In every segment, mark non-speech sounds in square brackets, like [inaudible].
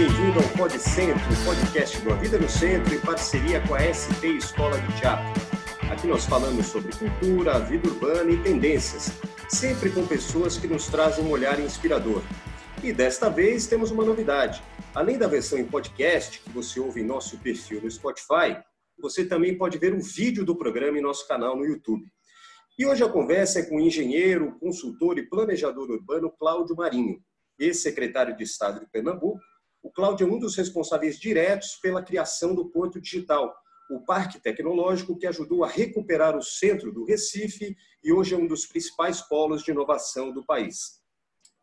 bem-vindo ao Pod Centro, podcast do A Vida no Centro, em parceria com a SP Escola de Teatro. Aqui nós falamos sobre cultura, vida urbana e tendências, sempre com pessoas que nos trazem um olhar inspirador. E desta vez temos uma novidade. Além da versão em podcast, que você ouve em nosso perfil no Spotify, você também pode ver o vídeo do programa em nosso canal no YouTube. E hoje a conversa é com o engenheiro, consultor e planejador urbano Cláudio Marinho, ex-secretário de Estado de Pernambuco. O Cláudio é um dos responsáveis diretos pela criação do Porto Digital, o parque tecnológico que ajudou a recuperar o centro do Recife e hoje é um dos principais polos de inovação do país.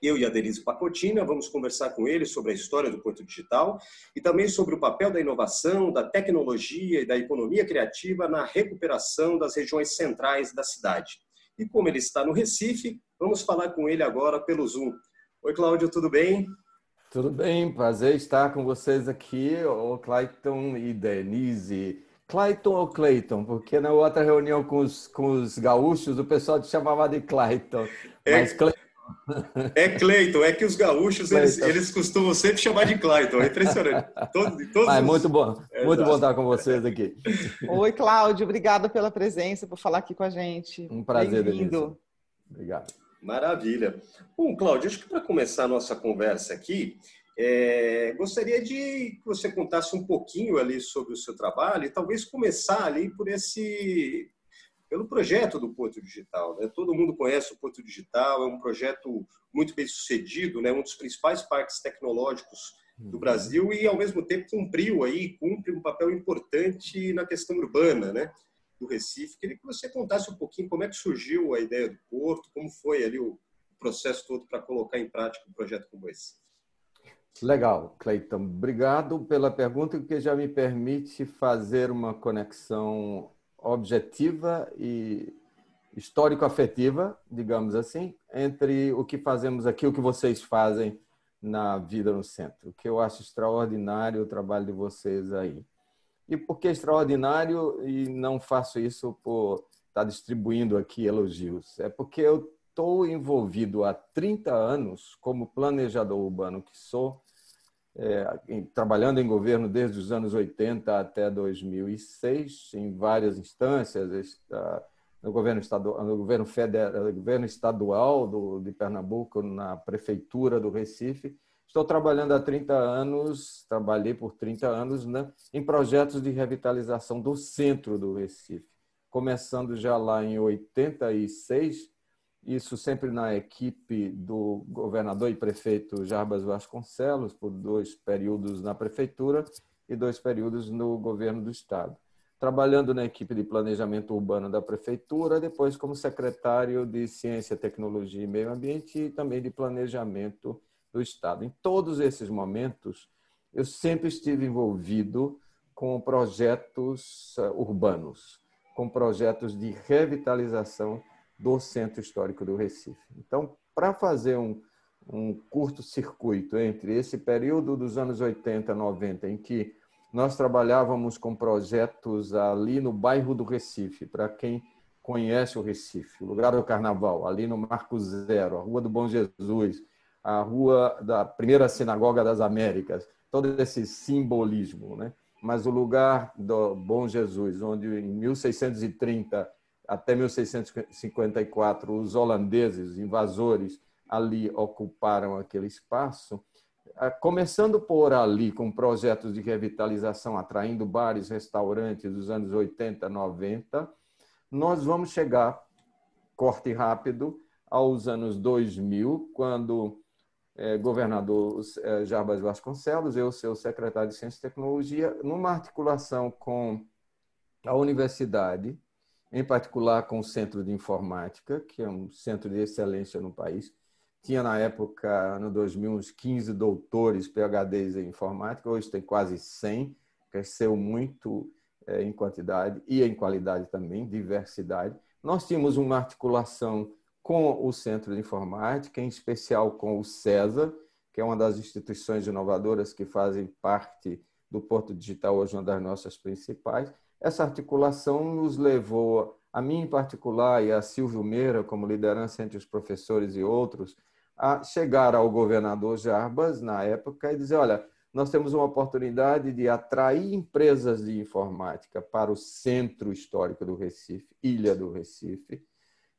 Eu e a Denise Pacotina vamos conversar com ele sobre a história do Porto Digital e também sobre o papel da inovação, da tecnologia e da economia criativa na recuperação das regiões centrais da cidade. E como ele está no Recife, vamos falar com ele agora pelo Zoom. Oi, Cláudio, tudo bem? Tudo bem, prazer estar com vocês aqui, o Clayton e Denise. Clayton ou Clayton? Porque na outra reunião com os, com os gaúchos o pessoal te chamava de Clayton. É, mas Clayton é Cleiton, é que os gaúchos eles, eles, costumam sempre chamar de Cleiton, é impressionante. Todo, todos Mas, os... Muito bom, é, muito bom estar com vocês aqui. Oi, Cláudio, obrigada pela presença, por falar aqui com a gente. Um prazer, Bem-vindo. Obrigado. Maravilha. Bom, Cláudio, acho que para começar a nossa conversa aqui, é, gostaria de que você contasse um pouquinho ali sobre o seu trabalho e talvez começar ali por esse pelo projeto do Porto Digital. Né? Todo mundo conhece o Porto Digital, é um projeto muito bem sucedido, né? um dos principais parques tecnológicos do uhum. Brasil e, ao mesmo tempo, cumpriu aí, cumpre um papel importante na questão urbana né? Do Recife. Queria que você contasse um pouquinho como é que surgiu a ideia do Porto, como foi ali o processo todo para colocar em prática um projeto como esse. Legal, Cleiton. Obrigado pela pergunta, que já me permite fazer uma conexão objetiva e histórico-afetiva, digamos assim, entre o que fazemos aqui e o que vocês fazem na vida no centro. Que eu acho extraordinário o trabalho de vocês aí. E por que extraordinário e não faço isso por estar distribuindo aqui elogios? É porque eu estou envolvido há 30 anos como planejador urbano que sou é, em, trabalhando em governo desde os anos 80 até 2006, em várias instâncias, no governo estadual, no governo federal, no governo estadual do, de Pernambuco, na prefeitura do Recife. Estou trabalhando há 30 anos, trabalhei por 30 anos né, em projetos de revitalização do centro do Recife, começando já lá em 86 isso sempre na equipe do governador e prefeito Jarbas Vasconcelos, por dois períodos na prefeitura e dois períodos no governo do estado. Trabalhando na equipe de planejamento urbano da prefeitura, depois como secretário de Ciência, Tecnologia e Meio Ambiente e também de planejamento do estado. Em todos esses momentos, eu sempre estive envolvido com projetos eh, urbanos, com projetos de revitalização do Centro Histórico do Recife. Então, para fazer um, um curto-circuito entre esse período dos anos 80, 90, em que nós trabalhávamos com projetos ali no bairro do Recife, para quem conhece o Recife, o lugar do Carnaval, ali no Marco Zero, a Rua do Bom Jesus, a Rua da Primeira Sinagoga das Américas, todo esse simbolismo, né? Mas o lugar do Bom Jesus, onde em 1630 até 1654, os holandeses, invasores, ali ocuparam aquele espaço, começando por ali com projetos de revitalização, atraindo bares, restaurantes dos anos 80, 90, nós vamos chegar, corte rápido, aos anos 2000, quando governador é, Jarbas Vasconcelos, eu, seu secretário de Ciência e Tecnologia, numa articulação com a universidade, em particular com o Centro de Informática, que é um centro de excelência no país. Tinha, na época, no 2000, uns 15 doutores, PHDs em informática, hoje tem quase 100, cresceu muito é, em quantidade e em qualidade também, diversidade. Nós tínhamos uma articulação com o Centro de Informática, em especial com o CESA, que é uma das instituições inovadoras que fazem parte do Porto Digital, hoje uma das nossas principais, essa articulação nos levou, a mim em particular e a Silvio Meira, como liderança entre os professores e outros, a chegar ao governador Jarbas, na época, e dizer: olha, nós temos uma oportunidade de atrair empresas de informática para o centro histórico do Recife, Ilha do Recife,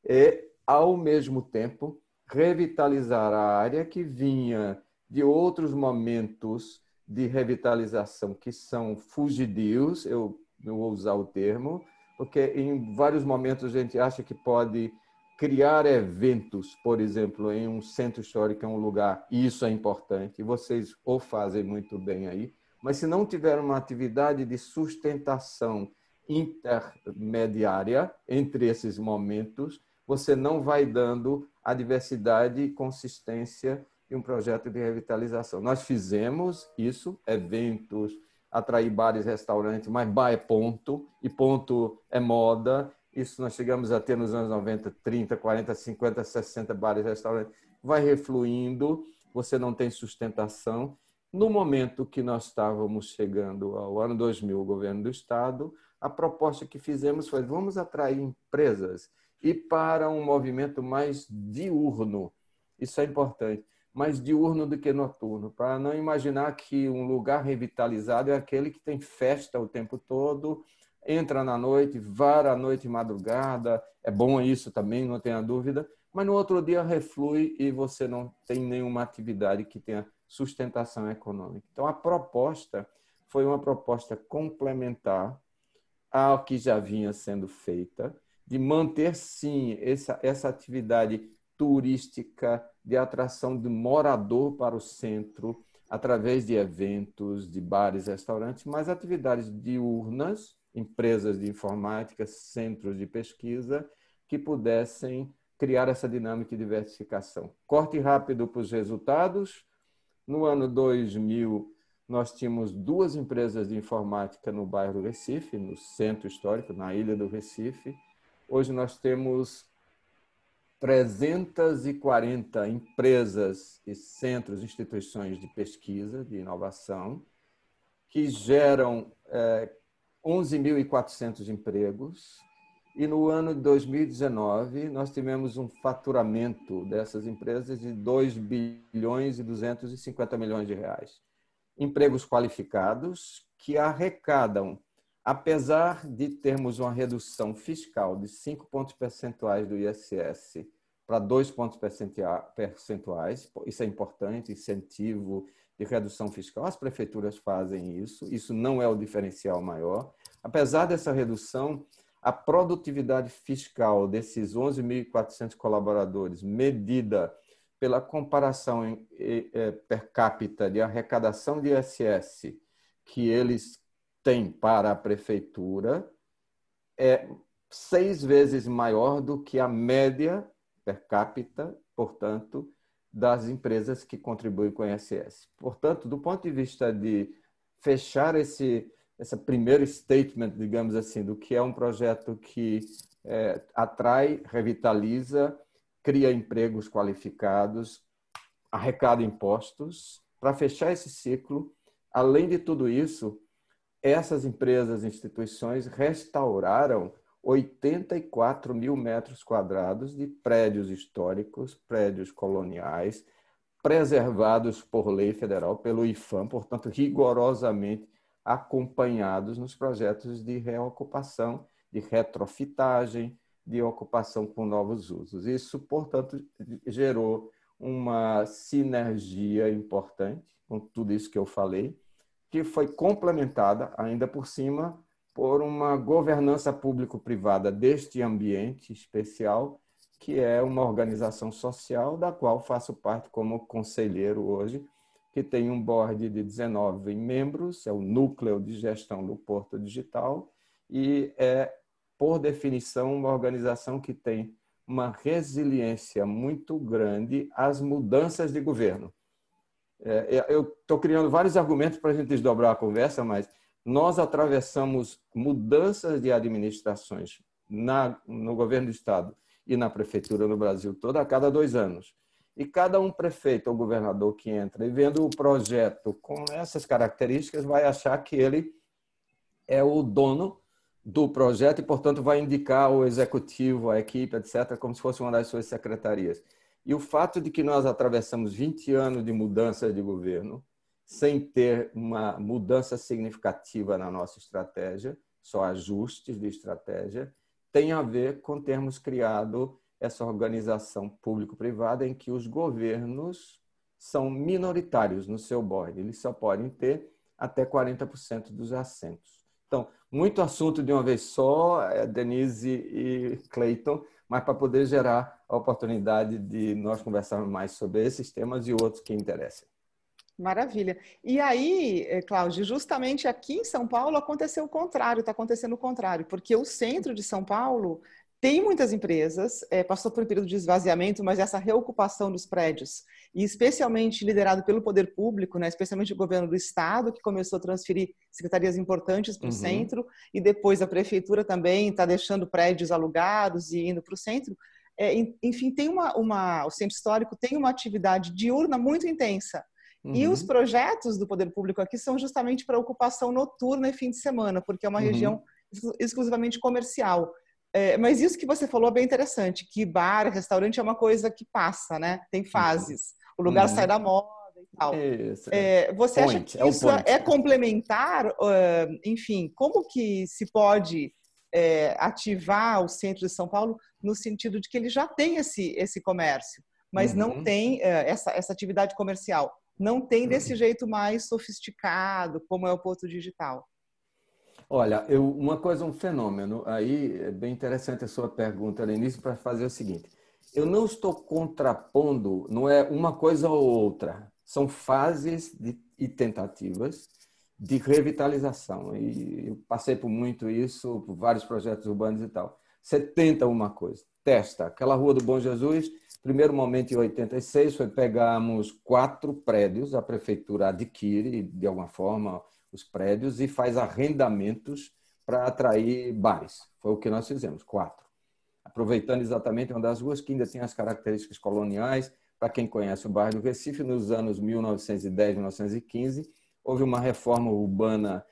e, ao mesmo tempo, revitalizar a área que vinha de outros momentos de revitalização que são fugidios, eu não vou usar o termo, porque em vários momentos a gente acha que pode criar eventos, por exemplo, em um centro histórico, em um lugar, e isso é importante, vocês o fazem muito bem aí, mas se não tiver uma atividade de sustentação intermediária entre esses momentos, você não vai dando a diversidade e consistência de um projeto de revitalização. Nós fizemos isso, eventos, atrair bares e restaurantes, mas bar é ponto, e ponto é moda, isso nós chegamos a ter nos anos 90, 30, 40, 50, 60 bares e restaurantes. Vai refluindo, você não tem sustentação. No momento que nós estávamos chegando ao ano 2000, o governo do Estado, a proposta que fizemos foi: vamos atrair empresas e para um movimento mais diurno. Isso é importante, mais diurno do que noturno, para não imaginar que um lugar revitalizado é aquele que tem festa o tempo todo, entra na noite, vara à noite e madrugada, é bom isso também, não tenha dúvida, mas no outro dia reflui e você não tem nenhuma atividade que tenha sustentação econômica. Então, a proposta foi uma proposta complementar ao que já vinha sendo feita, de manter, sim, essa, essa atividade turística de atração de morador para o centro, através de eventos, de bares, restaurantes, mas atividades diurnas, empresas de informática, centros de pesquisa, que pudessem criar essa dinâmica de diversificação. Corte rápido para os resultados. No ano 2000, nós tínhamos duas empresas de informática no bairro do Recife, no centro histórico, na ilha do Recife. Hoje nós temos 340 empresas e centros, instituições de pesquisa, de inovação, que geram é, 11.400 empregos. E no ano de 2019, nós tivemos um faturamento dessas empresas de 2 bilhões e 250 milhões de reais. Empregos qualificados que arrecadam, apesar de termos uma redução fiscal de 5 pontos percentuais do ISS para 2 pontos percentuais, isso é importante, incentivo de redução fiscal. As prefeituras fazem isso, isso não é o diferencial maior. Apesar dessa redução, a produtividade fiscal desses 11.400 colaboradores, medida pela comparação é, per capita de arrecadação de ISS que eles têm para a prefeitura, é seis vezes maior do que a média per capita, portanto, das empresas que contribuem com o ISS. Portanto, do ponto de vista de fechar esse esse primeiro statement, digamos assim, do que é um projeto que é, atrai, revitaliza, cria empregos qualificados, arrecada impostos. Para fechar esse ciclo, além de tudo isso, essas empresas, instituições restauraram 84 mil metros quadrados de prédios históricos, prédios coloniais, preservados por lei federal, pelo IFAM, portanto, rigorosamente acompanhados nos projetos de reocupação, de retrofitagem, de ocupação com novos usos. Isso, portanto, gerou uma sinergia importante com tudo isso que eu falei, que foi complementada, ainda por cima, por uma governança público-privada deste ambiente especial, que é uma organização social da qual faço parte como conselheiro hoje, que tem um board de 19 membros, é o núcleo de gestão do Porto Digital, e é, por definição, uma organização que tem uma resiliência muito grande às mudanças de governo. É, é eu estou criando vários argumentos para a gente desdobrar a conversa, mas nós atravessamos mudanças de administrações na, no governo do Estado e na prefeitura no Brasil toda a cada dois anos. E cada um prefeito ou governador que entra e vendo o projeto com essas características vai achar que ele é o dono do projeto e, portanto, vai indicar o executivo, a equipe, etc., como se fosse uma das suas secretarias. E o fato de que nós atravessamos 20 anos de mudança de governo, sem ter uma mudança significativa na nossa estratégia, só ajustes de estratégia, tem a ver com termos criado essa organização público-privada em que os governos são minoritários no seu board. Eles só podem ter até 40% dos assentos. Então, muito assunto de uma vez só, é, Denise e Clayton, mas para poder gerar a oportunidade de nós conversarmos mais sobre esses temas e outros que interessem. Maravilha. E aí, eh, Cláudio, justamente aqui em São Paulo aconteceu o contrário, está acontecendo o contrário, porque o centro de São Paulo tem muitas empresas, é, passou por um período de esvaziamento, mas essa reocupação dos prédios, e especialmente liderado pelo poder público, né, especialmente o governo do estado, que começou a transferir secretarias importantes para o uhum. centro, e depois a prefeitura também está deixando prédios alugados e indo para o centro. É, enfim, tem uma, uma, o centro histórico tem uma atividade diurna muito intensa. Uhum. E os projetos do poder público aqui são justamente para ocupação noturna e fim de semana, porque é uma uhum. região exclusivamente comercial. É, mas isso que você falou é bem interessante, que bar, restaurante é uma coisa que passa, né? Tem fases. O lugar uhum. sai da moda e tal. Isso, é. é você point, acha que é isso é complementar? Uh, enfim, como que se pode é, ativar o centro de São Paulo no sentido de que ele já tem esse, esse comércio, mas uhum. não tem uh, essa, essa atividade comercial? Não tem desse uhum. jeito mais sofisticado, como é o Porto Digital. Olha, eu, uma coisa, um fenômeno, aí é bem interessante a sua pergunta, Lenice, para fazer o seguinte. Eu não estou contrapondo, não é uma coisa ou outra, são fases de, e tentativas de revitalização. E eu passei por muito isso, por vários projetos urbanos e tal. Você tenta uma coisa, testa. Aquela Rua do Bom Jesus, primeiro momento em 86 foi pegarmos quatro prédios, a prefeitura adquire de alguma forma os prédios e faz arrendamentos para atrair bares. Foi o que nós fizemos, quatro. Aproveitando exatamente uma das ruas que ainda tem as características coloniais. Para quem conhece o bairro do Recife, nos anos 1910, 1915, houve uma reforma urbana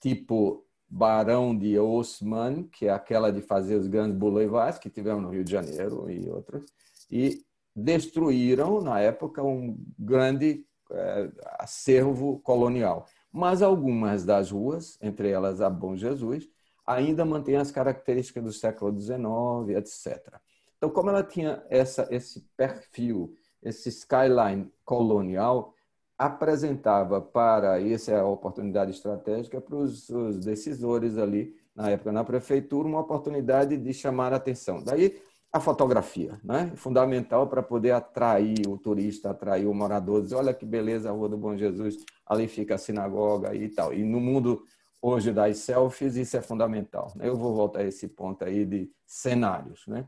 tipo Barão de Osman, que é aquela de fazer os grandes boulevards que tivemos no Rio de Janeiro e outras, e destruíram, na época, um grande é, acervo colonial mas algumas das ruas, entre elas a Bom Jesus, ainda mantêm as características do século XIX, etc. Então, como ela tinha essa, esse perfil, esse skyline colonial, apresentava para, essa é a oportunidade estratégica para os, os decisores ali, na época na prefeitura, uma oportunidade de chamar a atenção. Daí a fotografia, né? fundamental para poder atrair o turista, atrair o morador, dizer, olha que beleza a Rua do Bom Jesus, ali fica a sinagoga e tal. E no mundo hoje das selfies, isso é fundamental. Né? Eu vou voltar a esse ponto aí de cenários. Né?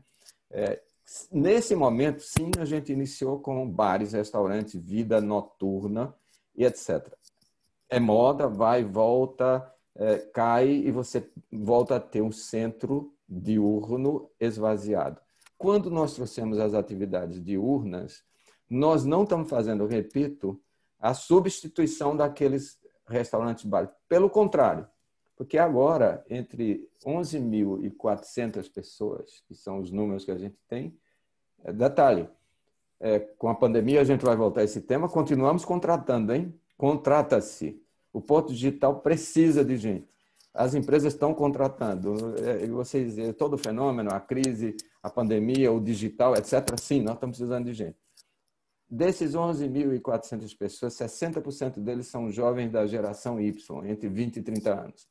É, nesse momento, sim, a gente iniciou com bares, restaurantes, vida noturna e etc. É moda, vai, volta, é, cai e você volta a ter um centro diurno esvaziado. Quando nós trouxemos as atividades diurnas, nós não estamos fazendo, repito, a substituição daqueles restaurantes bares. Pelo contrário, porque agora, entre 11.400 pessoas, que são os números que a gente tem, é, detalhe, é, com a pandemia a gente vai voltar a esse tema, continuamos contratando, hein? Contrata-se. O Porto Digital precisa de gente as empresas estão contratando. É, vocês, todo o fenômeno, a crise, a pandemia, o digital, etc. Sim, nós estamos precisando de gente. Desses 11.400 pessoas, 60% deles são jovens da geração Y, entre 20 e 30 anos.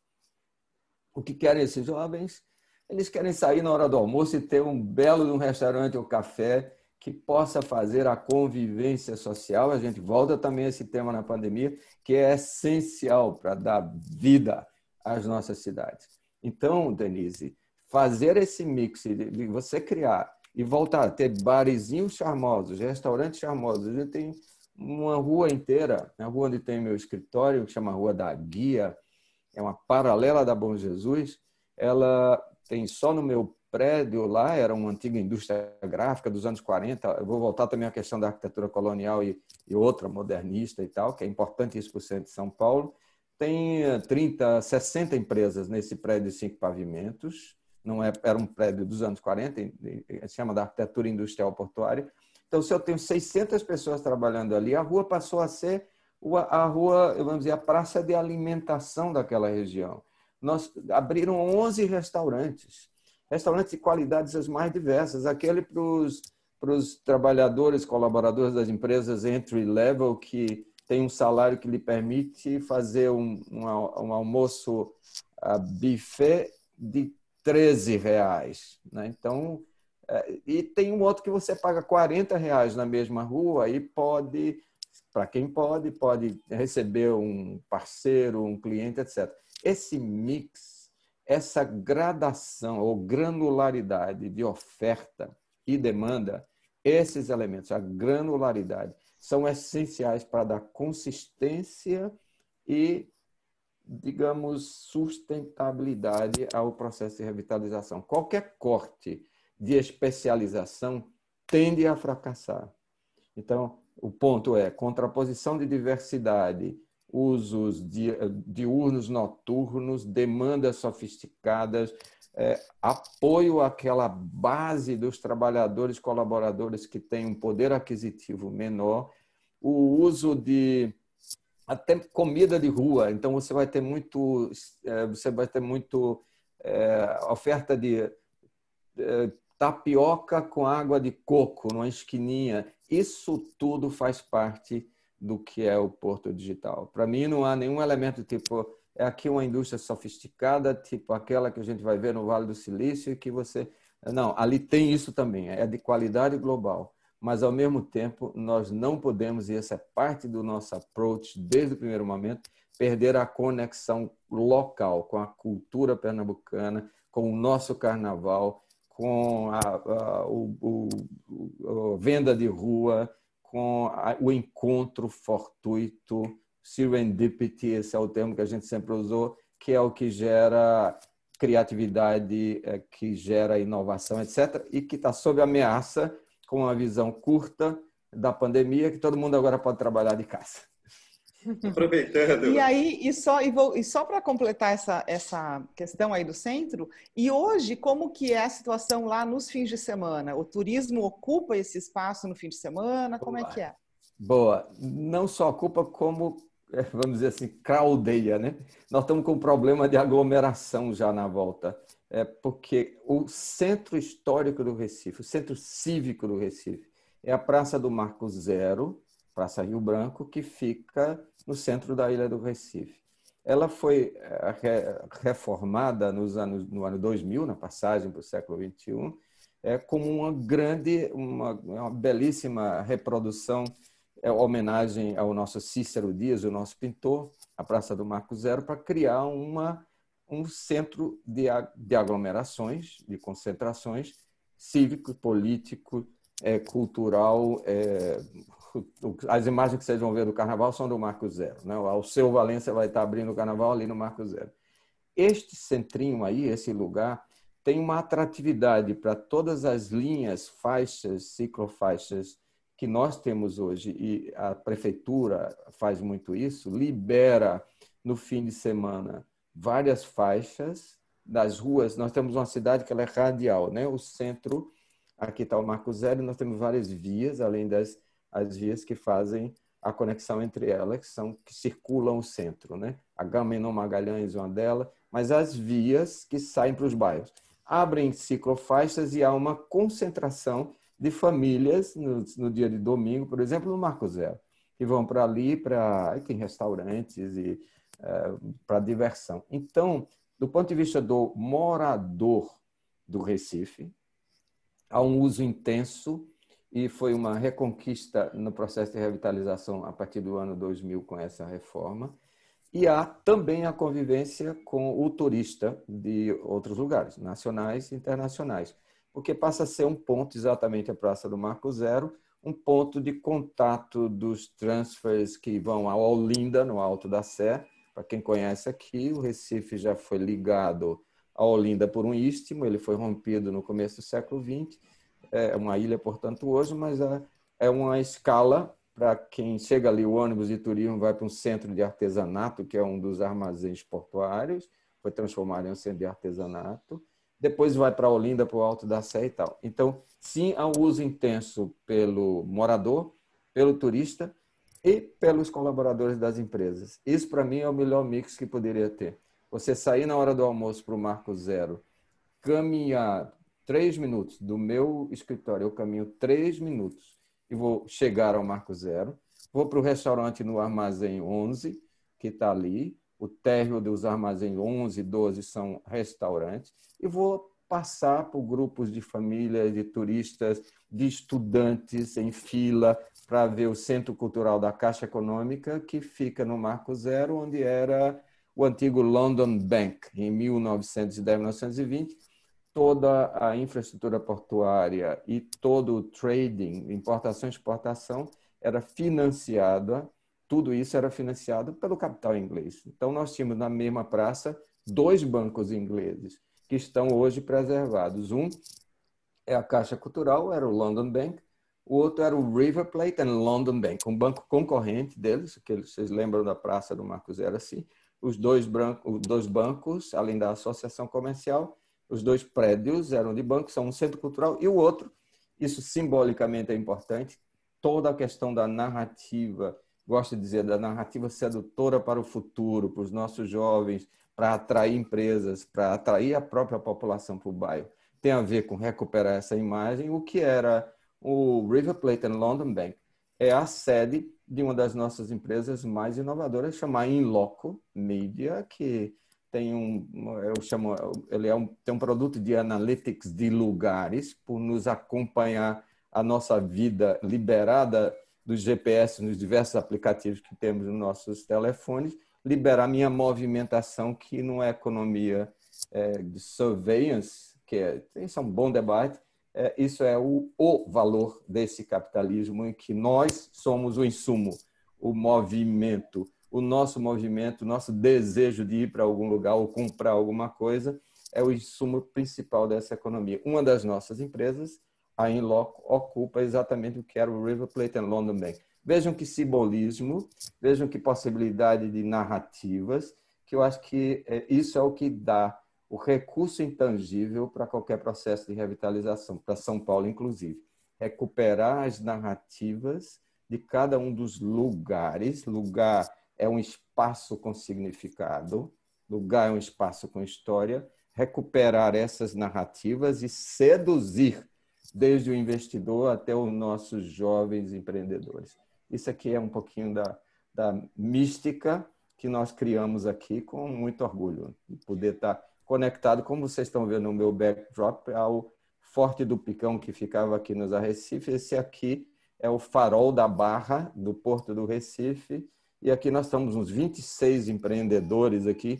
O que querem esses jovens? Eles querem sair na hora do almoço e ter um belo um restaurante ou café que possa fazer a convivência social. A gente volta também a esse tema na pandemia, que é essencial para dar vida as nossas cidades. Então, Denise, fazer esse mix de você criar e voltar a ter barezinhos charmosos, restaurantes charmosos. A gente tem uma rua inteira, a rua onde tem meu escritório, que chama Rua da Guia, é uma paralela da Bom Jesus. Ela tem só no meu prédio lá, era uma antiga indústria gráfica dos anos 40. Eu vou voltar também à questão da arquitetura colonial e, e outra modernista e tal, que é importante isso para o centro de São Paulo tem 30, 60 empresas nesse prédio de cinco pavimentos. Não é, era um prédio dos anos 40, se chama da arquitetura industrial portuária. Então, se eu tenho 600 pessoas trabalhando ali, a rua passou a ser a rua, vamos dizer, a praça de alimentação daquela região. Nós abriram 11 restaurantes, restaurantes de qualidades as mais diversas, aquele para os trabalhadores, colaboradores das empresas entry level que tem um salário que lhe permite fazer um, um, um almoço uh, buffet de 13 reais. Né? Então, é, e tem um outro que você paga 40 reais na mesma rua e pode, para quem pode, pode receber um parceiro, um cliente, etc. Esse mix, essa gradação ou granularidade de oferta e demanda, esses elementos, a granularidade, são essenciais para dar consistência e, digamos, sustentabilidade ao processo de revitalização. Qualquer corte de especialização tende a fracassar. Então, o ponto é contraposição de diversidade, usos diurnos, noturnos, demandas sofisticadas, é, apoio àquela base dos trabalhadores colaboradores que têm um poder aquisitivo menor, o uso de até comida de rua. Então você vai ter muito, é, você vai ter muito é, oferta de é, tapioca com água de coco numa esquininha. Isso tudo faz parte do que é o Porto Digital. Para mim não há nenhum elemento tipo é aqui uma indústria sofisticada, tipo aquela que a gente vai ver no Vale do Silício, que você. Não, ali tem isso também, é de qualidade global. Mas, ao mesmo tempo, nós não podemos, e essa é parte do nosso approach desde o primeiro momento, perder a conexão local com a cultura pernambucana, com o nosso carnaval, com a, a o, o, a venda de rua, com a, o encontro fortuito serendipity, esse é o termo que a gente sempre usou, que é o que gera criatividade, é, que gera inovação, etc., e que está sob ameaça com uma visão curta da pandemia, que todo mundo agora pode trabalhar de casa. Aproveitando. E aí, e só, e, e só para completar essa, essa questão aí do centro, e hoje, como que é a situação lá nos fins de semana? O turismo ocupa esse espaço no fim de semana? Como Boa. é que é? Boa. Não só ocupa, como vamos dizer assim, craudeia, né? Nós estamos com um problema de aglomeração já na volta, é porque o centro histórico do Recife, o centro cívico do Recife, é a Praça do Marco Zero, Praça Rio Branco, que fica no centro da ilha do Recife. Ela foi é, reformada nos anos, no ano 2000, na passagem para o século XXI, é, como uma grande, uma, uma belíssima reprodução é homenagem ao nosso Cícero Dias, o nosso pintor, a Praça do Marco Zero, para criar uma, um centro de, de aglomerações, de concentrações cívico, político, é, cultural. É, as imagens que vocês vão ver do Carnaval são do Marco Zero. Né? O seu Valência vai estar abrindo o Carnaval ali no Marco Zero. Este centrinho aí, esse lugar, tem uma atratividade para todas as linhas, faixas, ciclofaixas que nós temos hoje, e a prefeitura faz muito isso, libera no fim de semana várias faixas das ruas. Nós temos uma cidade que ela é radial, né? O centro, aqui está o Marco Zero, nós temos várias vias, além das as vias que fazem a conexão entre elas, que são que circulam o centro, né? A Gamenon Magalhães é uma delas, mas as vias que saem para os bairros abrem ciclofaixas e há uma concentração de famílias no, no dia de domingo, por exemplo, no Marco Zero, que vão para ali, para tem restaurantes e é, para diversão. Então, do ponto de vista do morador do Recife, há um uso intenso e foi uma reconquista no processo de revitalização a partir do ano 2000 com essa reforma. E há também a convivência com o turista de outros lugares, nacionais e internacionais porque passa a ser um ponto, exatamente a Praça do Marco Zero, um ponto de contato dos transfers que vão ao Olinda, no Alto da Sé. Para quem conhece aqui, o Recife já foi ligado a Olinda por um istmo, ele foi rompido no começo do século XX. É uma ilha, portanto, hoje, mas é, é uma escala para quem chega ali, o ônibus de turismo vai para um centro de artesanato, que é um dos armazéns portuários, foi transformado em um centro de artesanato depois vai para Olinda, para o Alto da Sé e tal. Então, sim, há um uso intenso pelo morador, pelo turista, e pelos colaboradores das empresas. Isso, para mim, é o melhor mix que poderia ter. Você sair na hora do almoço para o Marco Zero, caminhar três minutos do meu escritório, eu caminho três minutos e vou chegar ao Marco Zero, vou para o restaurante no Armazém 11, que está ali, o térreo dos Armazém 11 e 12 são restaurantes, e vou passar por grupos de famílias, de turistas, de estudantes em fila para ver o Centro Cultural da Caixa Econômica, que fica no Marco Zero, onde era o antigo London Bank, em 1910, 1920. Toda a infraestrutura portuária e todo o trading, importação e exportação, era financiada, tudo isso era financiado pelo capital inglês. Então, nós tínhamos na mesma praça dois bancos ingleses que estão hoje preservados. Um é a Caixa Cultural, era o London Bank, o outro era o River Plate and London Bank, um banco concorrente deles, que vocês lembram da Praça do Marcos era assim. Os dois, dois bancos, além da associação comercial, os dois prédios eram de banco, são um centro cultural e o outro, isso simbolicamente é importante, toda a questão da narrativa, gosto de dizer, da narrativa sedutora para o futuro, para os nossos jovens, para atrair empresas, para atrair a própria população para o bairro. Tem a ver com recuperar essa imagem. O que era o River Plate and London Bank é a sede de uma das nossas empresas mais inovadoras, chamada Inloco Media, que tem um, eu chamo, ele é um, tem um produto de analytics de lugares por nos acompanhar a nossa vida liberada dos GPS nos diversos aplicativos que temos nos nossos telefones liberar minha movimentação, que não é economia é, de surveillance, que é, isso é um bom debate, é, isso é o, o valor desse capitalismo em que nós somos o insumo, o movimento, o nosso movimento, o nosso desejo de ir para algum lugar ou comprar alguma coisa é o insumo principal dessa economia. Uma das nossas empresas, a Inloco, ocupa exatamente o que era o River Plate and London Bank. Vejam que simbolismo, vejam que possibilidade de narrativas, que eu acho que é, isso é o que dá o recurso intangível para qualquer processo de revitalização, para São Paulo, inclusive. Recuperar as narrativas de cada um dos lugares. Lugar é um espaço com significado, lugar é um espaço com história. Recuperar essas narrativas e seduzir desde o investidor até os nossos jovens empreendedores. Isso aqui é um pouquinho da, da mística que nós criamos aqui com muito orgulho de poder estar conectado, como vocês estão vendo no meu backdrop, ao Forte do Picão que ficava aqui nos Arrecife. Esse aqui é o farol da Barra do Porto do Recife. E aqui nós estamos uns 26 empreendedores aqui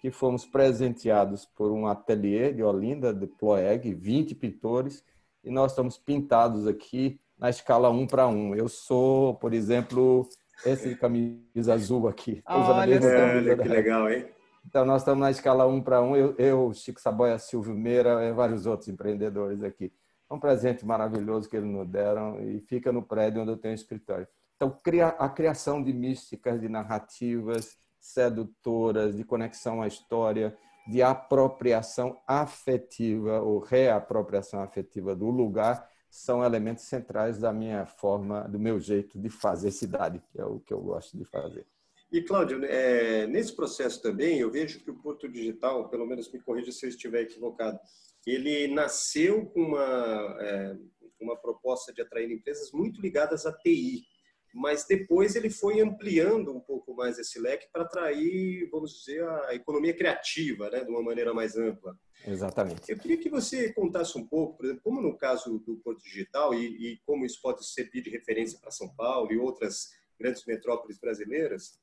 que fomos presenteados por um ateliê de Olinda, de Ploeg, 20 pintores, e nós estamos pintados aqui na escala 1 para 1. Eu sou, por exemplo, esse camisa azul aqui. Olha, é, que legal, hein? Então, nós estamos na escala 1 para 1. Eu, eu, Chico Saboia, Silvio Meira e vários outros empreendedores aqui. É um presente maravilhoso que eles nos deram e fica no prédio onde eu tenho escritório. Então, a criação de místicas, de narrativas sedutoras, de conexão à história, de apropriação afetiva ou reapropriação afetiva do lugar são elementos centrais da minha forma, do meu jeito de fazer cidade, que é o que eu gosto de fazer. E, Cláudio, é, nesse processo também, eu vejo que o Porto Digital, pelo menos me corrija se eu estiver equivocado, ele nasceu com uma, é, uma proposta de atrair empresas muito ligadas à TI mas depois ele foi ampliando um pouco mais esse leque para atrair, vamos dizer, a economia criativa, né, de uma maneira mais ampla. Exatamente. Eu queria que você contasse um pouco, por exemplo, como no caso do Porto Digital e, e como isso pode servir de referência para São Paulo e outras grandes metrópoles brasileiras,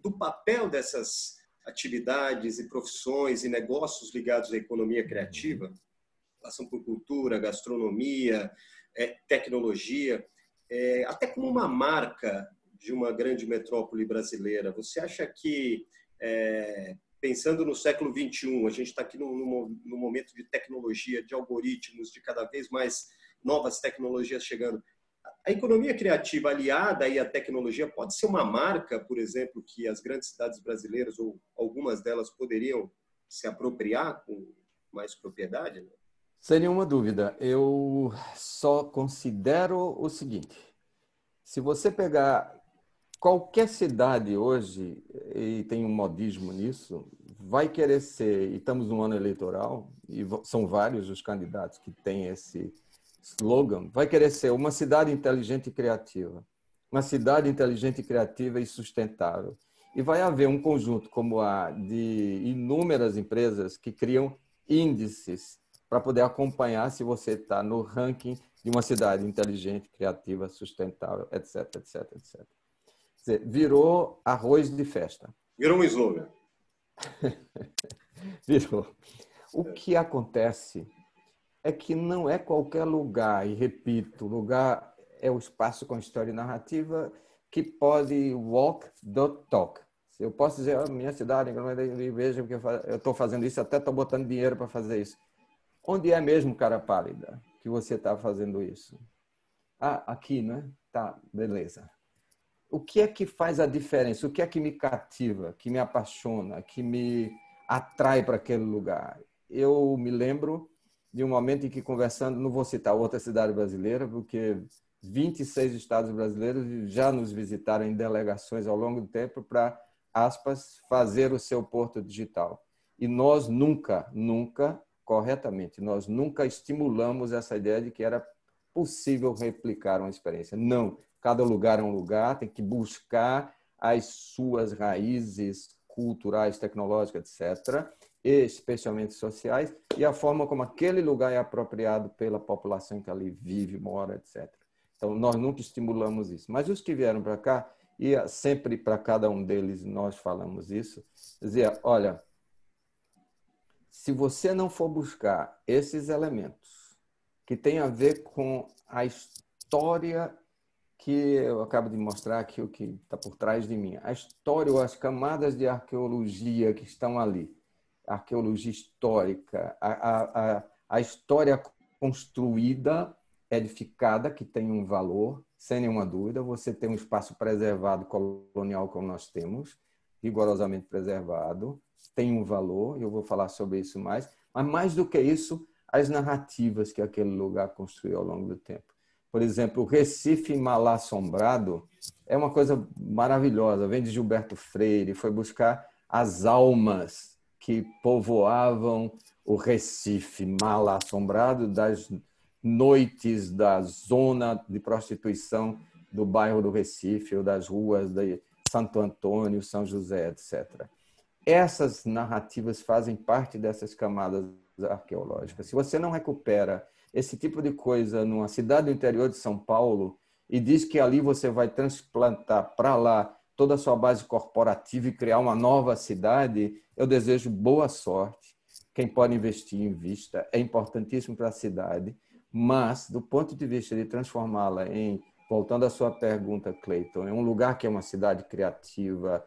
do papel dessas atividades e profissões e negócios ligados à economia criativa, passam por cultura, gastronomia, é, tecnologia, é, até como uma marca de uma grande metrópole brasileira. Você acha que, é, pensando no século XXI, a gente está aqui num, momento de tecnologia, de algoritmos, de cada vez mais novas tecnologias chegando. A economia criativa aliada à tecnologia pode ser uma marca, por exemplo, que as grandes cidades brasileiras ou algumas delas poderiam se apropriar com mais propriedade? Né? Sem nenhuma dúvida. Eu só considero o seguinte: se você pegar qualquer cidade hoje, e tem um modismo nisso, vai querer ser, e estamos no ano eleitoral, e são vários os candidatos que têm esse slogan, vai querer ser uma cidade inteligente e criativa. Uma cidade inteligente, criativa e sustentável. E vai haver um conjunto como a de inúmeras empresas que criam índices para poder acompanhar se você está no ranking de uma cidade inteligente, criativa, sustentável, etc, etc, etc. Dizer, virou arroz de festa. Virou um slogan. [laughs] virou. O que acontece é que não é qualquer lugar, e repito, lugar é o espaço com história e narrativa que pode walk the talk. Eu posso dizer, a minha cidade, veja que eu estou fazendo isso, até estou botando dinheiro para fazer isso. Onde é mesmo, cara pálida, que você está fazendo isso? Ah, aqui, né? Tá, beleza. O que é que faz a diferença? O que é que me cativa, que me apaixona, que me atrai para aquele lugar? Eu me lembro de um momento em que, conversando, não vou citar outra cidade brasileira, porque 26 estados brasileiros já nos visitaram em delegações ao longo do tempo para, aspas, fazer o seu porto digital. E nós nunca, nunca corretamente. Nós nunca estimulamos essa ideia de que era possível replicar uma experiência. Não, cada lugar é um lugar, tem que buscar as suas raízes culturais, tecnológicas, etc., especialmente sociais, e a forma como aquele lugar é apropriado pela população que ali vive, mora, etc. Então, nós nunca estimulamos isso. Mas os que vieram para cá, e sempre para cada um deles nós falamos isso, dizia, olha, se você não for buscar esses elementos que têm a ver com a história que eu acabo de mostrar aqui, o que está por trás de mim, a história ou as camadas de arqueologia que estão ali, arqueologia histórica, a, a, a história construída, edificada, que tem um valor, sem nenhuma dúvida. Você tem um espaço preservado colonial como nós temos, rigorosamente preservado tem um valor, eu vou falar sobre isso mais, mas mais do que isso, as narrativas que aquele lugar construiu ao longo do tempo. Por exemplo, o Recife Mal Assombrado é uma coisa maravilhosa, vem de Gilberto Freire, foi buscar as almas que povoavam o Recife Mal Assombrado das noites da zona de prostituição do bairro do Recife ou das ruas de Santo Antônio, São José, etc essas narrativas fazem parte dessas camadas arqueológicas. Se você não recupera esse tipo de coisa numa cidade do interior de São Paulo e diz que ali você vai transplantar para lá toda a sua base corporativa e criar uma nova cidade, eu desejo boa sorte. Quem pode investir, invista. É importantíssimo para a cidade, mas do ponto de vista de transformá-la em, voltando à sua pergunta, Cleiton, em um lugar que é uma cidade criativa,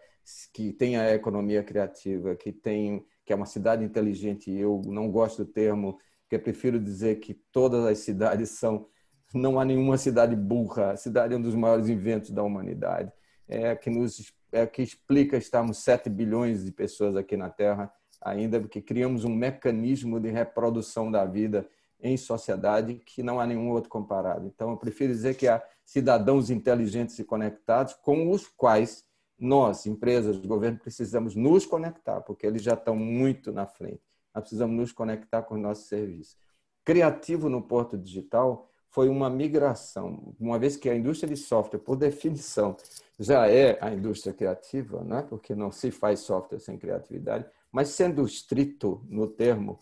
que tem a economia criativa, que tem que é uma cidade inteligente. Eu não gosto do termo, que prefiro dizer que todas as cidades são não há nenhuma cidade burra. A cidade é um dos maiores inventos da humanidade. É que nos é que explica estarmos 7 bilhões de pessoas aqui na Terra ainda, porque criamos um mecanismo de reprodução da vida em sociedade que não há nenhum outro comparado. Então, eu prefiro dizer que há cidadãos inteligentes e conectados com os quais nós, empresas, governo, precisamos nos conectar, porque eles já estão muito na frente. Nós precisamos nos conectar com os nossos serviços. Criativo no Porto Digital foi uma migração, uma vez que a indústria de software, por definição, já é a indústria criativa, né? porque não se faz software sem criatividade, mas sendo estrito no termo,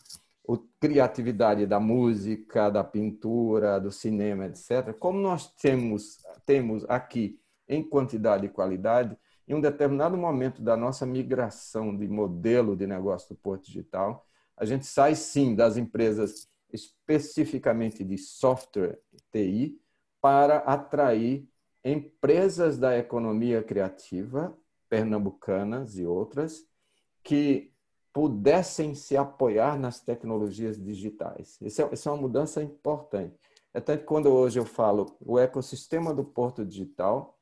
a criatividade da música, da pintura, do cinema, etc., como nós temos, temos aqui em quantidade e qualidade, em um determinado momento da nossa migração de modelo de negócio do Porto Digital, a gente sai sim das empresas especificamente de software TI para atrair empresas da economia criativa, pernambucanas e outras, que pudessem se apoiar nas tecnologias digitais. Essa é, é uma mudança importante. Até quando hoje eu falo o ecossistema do Porto Digital,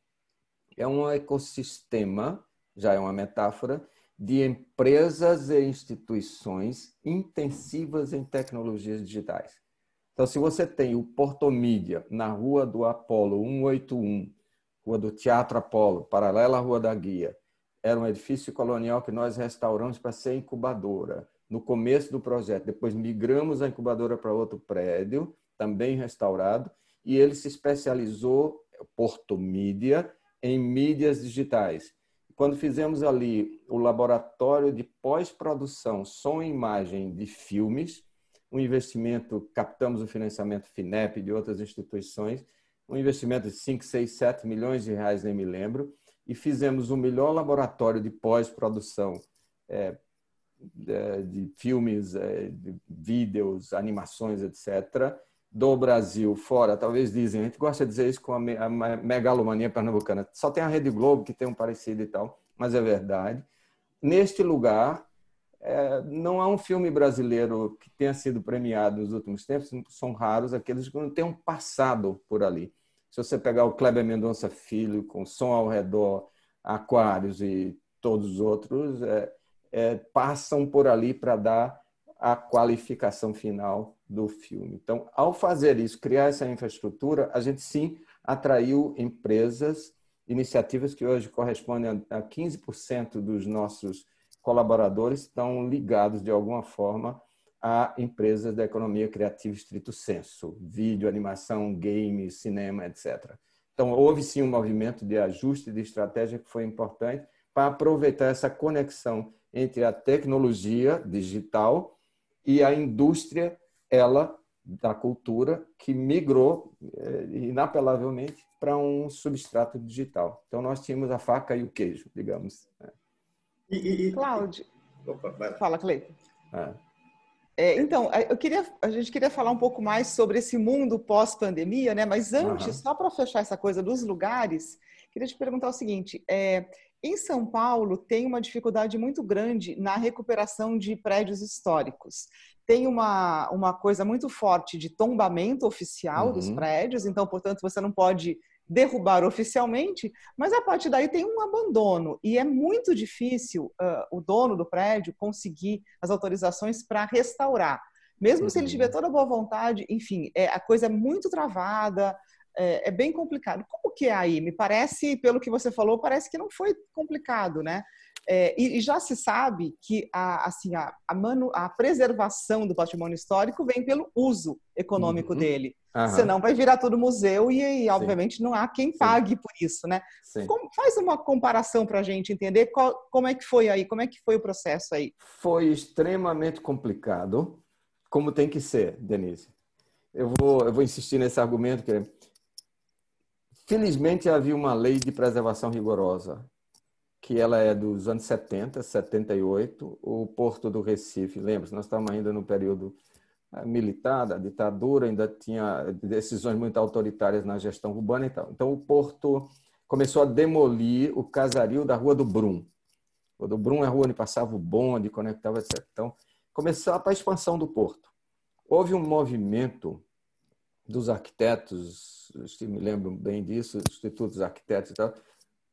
é um ecossistema, já é uma metáfora, de empresas e instituições intensivas em tecnologias digitais. Então, se você tem o Portomídia na rua do Apolo 181, Rua do Teatro Apolo, paralela à Rua da Guia. Era um edifício colonial que nós restauramos para ser incubadora. No começo do projeto, depois migramos a incubadora para outro prédio, também restaurado, e ele se especializou, Porto Mídia, em mídias digitais. Quando fizemos ali o laboratório de pós-produção, som e imagem de filmes, um investimento, captamos o financiamento FINEP de outras instituições, um investimento de 5, 6, 7 milhões de reais, nem me lembro, e fizemos o melhor laboratório de pós-produção é, de filmes, é, de vídeos, animações, etc., do Brasil fora. Talvez dizem, a gente gosta de dizer isso com a megalomania pernambucana. Só tem a Rede Globo que tem um parecido e tal, mas é verdade. Neste lugar, é, não há um filme brasileiro que tenha sido premiado nos últimos tempos, são raros aqueles que não tenham passado por ali. Se você pegar o Kleber Mendonça Filho, com Som ao Redor, Aquários e todos os outros, é, é, passam por ali para dar a qualificação final do filme. Então, ao fazer isso, criar essa infraestrutura, a gente sim atraiu empresas, iniciativas que hoje correspondem a 15% dos nossos colaboradores estão ligados de alguma forma a empresas da economia criativa estrito senso, vídeo, animação, game, cinema, etc. Então, houve sim um movimento de ajuste de estratégia que foi importante para aproveitar essa conexão entre a tecnologia digital e a indústria, ela, da cultura, que migrou eh, inapelavelmente para um substrato digital. Então, nós tínhamos a faca e o queijo, digamos. Né? E, e, Cláudio. Opa, Fala, Cleiton. É. É, então, eu queria, a gente queria falar um pouco mais sobre esse mundo pós-pandemia, né? Mas antes, uhum. só para fechar essa coisa dos lugares, queria te perguntar o seguinte: é, em São Paulo tem uma dificuldade muito grande na recuperação de prédios históricos. Tem uma, uma coisa muito forte de tombamento oficial uhum. dos prédios, então, portanto, você não pode derrubar oficialmente, mas a partir daí tem um abandono e é muito difícil uh, o dono do prédio conseguir as autorizações para restaurar. Mesmo uhum. se ele tiver uhum. toda a boa vontade, enfim, é, a coisa é muito travada, é, é, bem complicado. Como que é aí? Me parece, pelo que você falou, parece que não foi complicado, né? É, e, e, já se sabe que a, assim, a, a, manu, a, preservação do patrimônio histórico vem pelo uso econômico uhum. dele. Uhum. Senão vai virar tudo museu e, e obviamente, não há quem pague Sim. por isso, né? Como, faz uma comparação para a gente entender qual, como é que foi aí, como é que foi o processo aí. Foi extremamente complicado, como tem que ser, Denise. Eu vou, eu vou insistir nesse argumento que felizmente havia uma lei de preservação rigorosa que ela é dos anos 70, 78, o Porto do Recife. Lembra? Nós estamos ainda no período eh, militar, da ditadura, ainda tinha decisões muito autoritárias na gestão urbana e tal. Então, o Porto começou a demolir o casario da Rua do Brum. Rua do Brum é a rua onde passava o bonde, conectava, etc. Então, começou a expansão do Porto. Houve um movimento dos arquitetos, me lembro bem disso, institutos arquitetos e tal,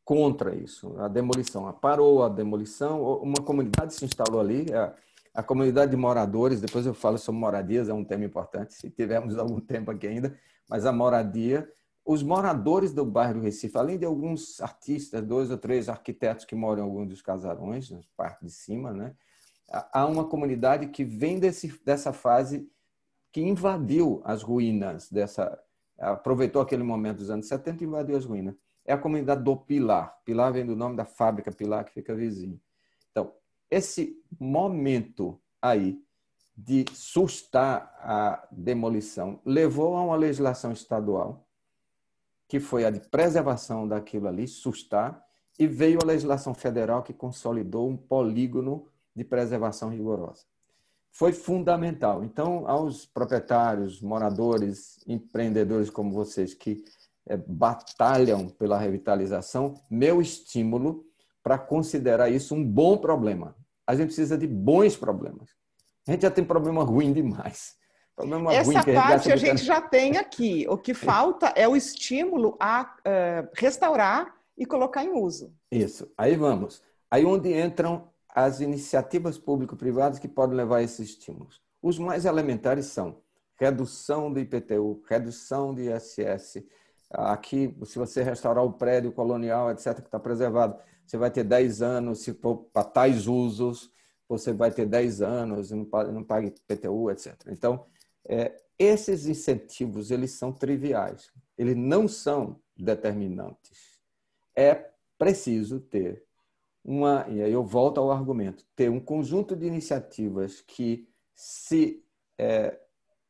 contra isso, a demolição. Parou a demolição, uma comunidade se instalou ali, a, a comunidade de moradores, depois eu falo sobre moradias, é um tema importante, se tivermos [laughs] algum tempo aqui ainda, mas a moradia, os moradores do bairro do Recife, além de alguns artistas, dois ou três arquitetos que moram em alguns dos casarões, na parte de cima, né? há uma comunidade que vem desse, dessa fase que invadiu as ruínas dessa aproveitou aquele momento dos anos 70 e invadiu as ruínas é a comunidade do Pilar. Pilar vem do nome da fábrica Pilar, que fica vizinho. Então, esse momento aí de sustar a demolição levou a uma legislação estadual, que foi a de preservação daquilo ali, sustar, e veio a legislação federal que consolidou um polígono de preservação rigorosa. Foi fundamental. Então, aos proprietários, moradores, empreendedores como vocês que batalham pela revitalização, meu estímulo para considerar isso um bom problema. A gente precisa de bons problemas. A gente já tem problema ruim demais. Problema Essa ruim parte a gente, a gente já tem aqui. O que falta é o estímulo a uh, restaurar e colocar em uso. Isso. Aí vamos. Aí onde entram as iniciativas público-privadas que podem levar a esses estímulos. Os mais elementares são redução do IPTU, redução do ISS, Aqui, se você restaurar o prédio colonial, etc., que está preservado, você vai ter 10 anos, se for para tais usos, você vai ter 10 anos, pague, não pague PTU, etc. Então, é, esses incentivos, eles são triviais, eles não são determinantes. É preciso ter uma, e aí eu volto ao argumento, ter um conjunto de iniciativas que se é,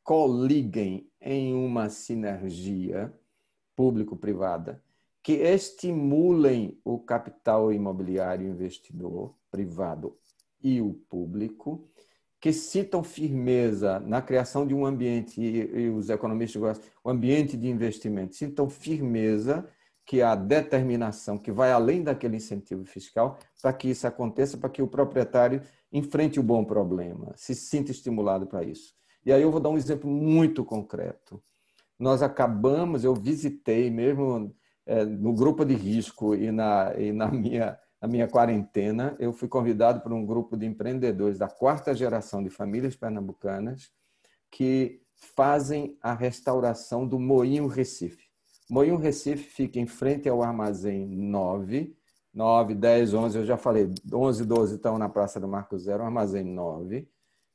coliguem em uma sinergia público-privada, que estimulem o capital imobiliário investidor privado e o público, que citam firmeza na criação de um ambiente, e, os economistas gostam, o ambiente de investimento, citam firmeza que há determinação que vai além daquele incentivo fiscal para que isso aconteça, para que o proprietário enfrente o bom problema, se sinta estimulado para isso. E aí eu vou dar um exemplo muito concreto. Nós acabamos, eu visitei mesmo é, no grupo de risco e na, e na minha na minha quarentena, eu fui convidado por um grupo de empreendedores da quarta geração de famílias pernambucanas que fazem a restauração do Moinho Recife. Moinho Recife fica em frente ao Armazém 9, 9, 10, 11, eu já falei, 11, 12 estão na Praça do Marco Zero, Armazém 9,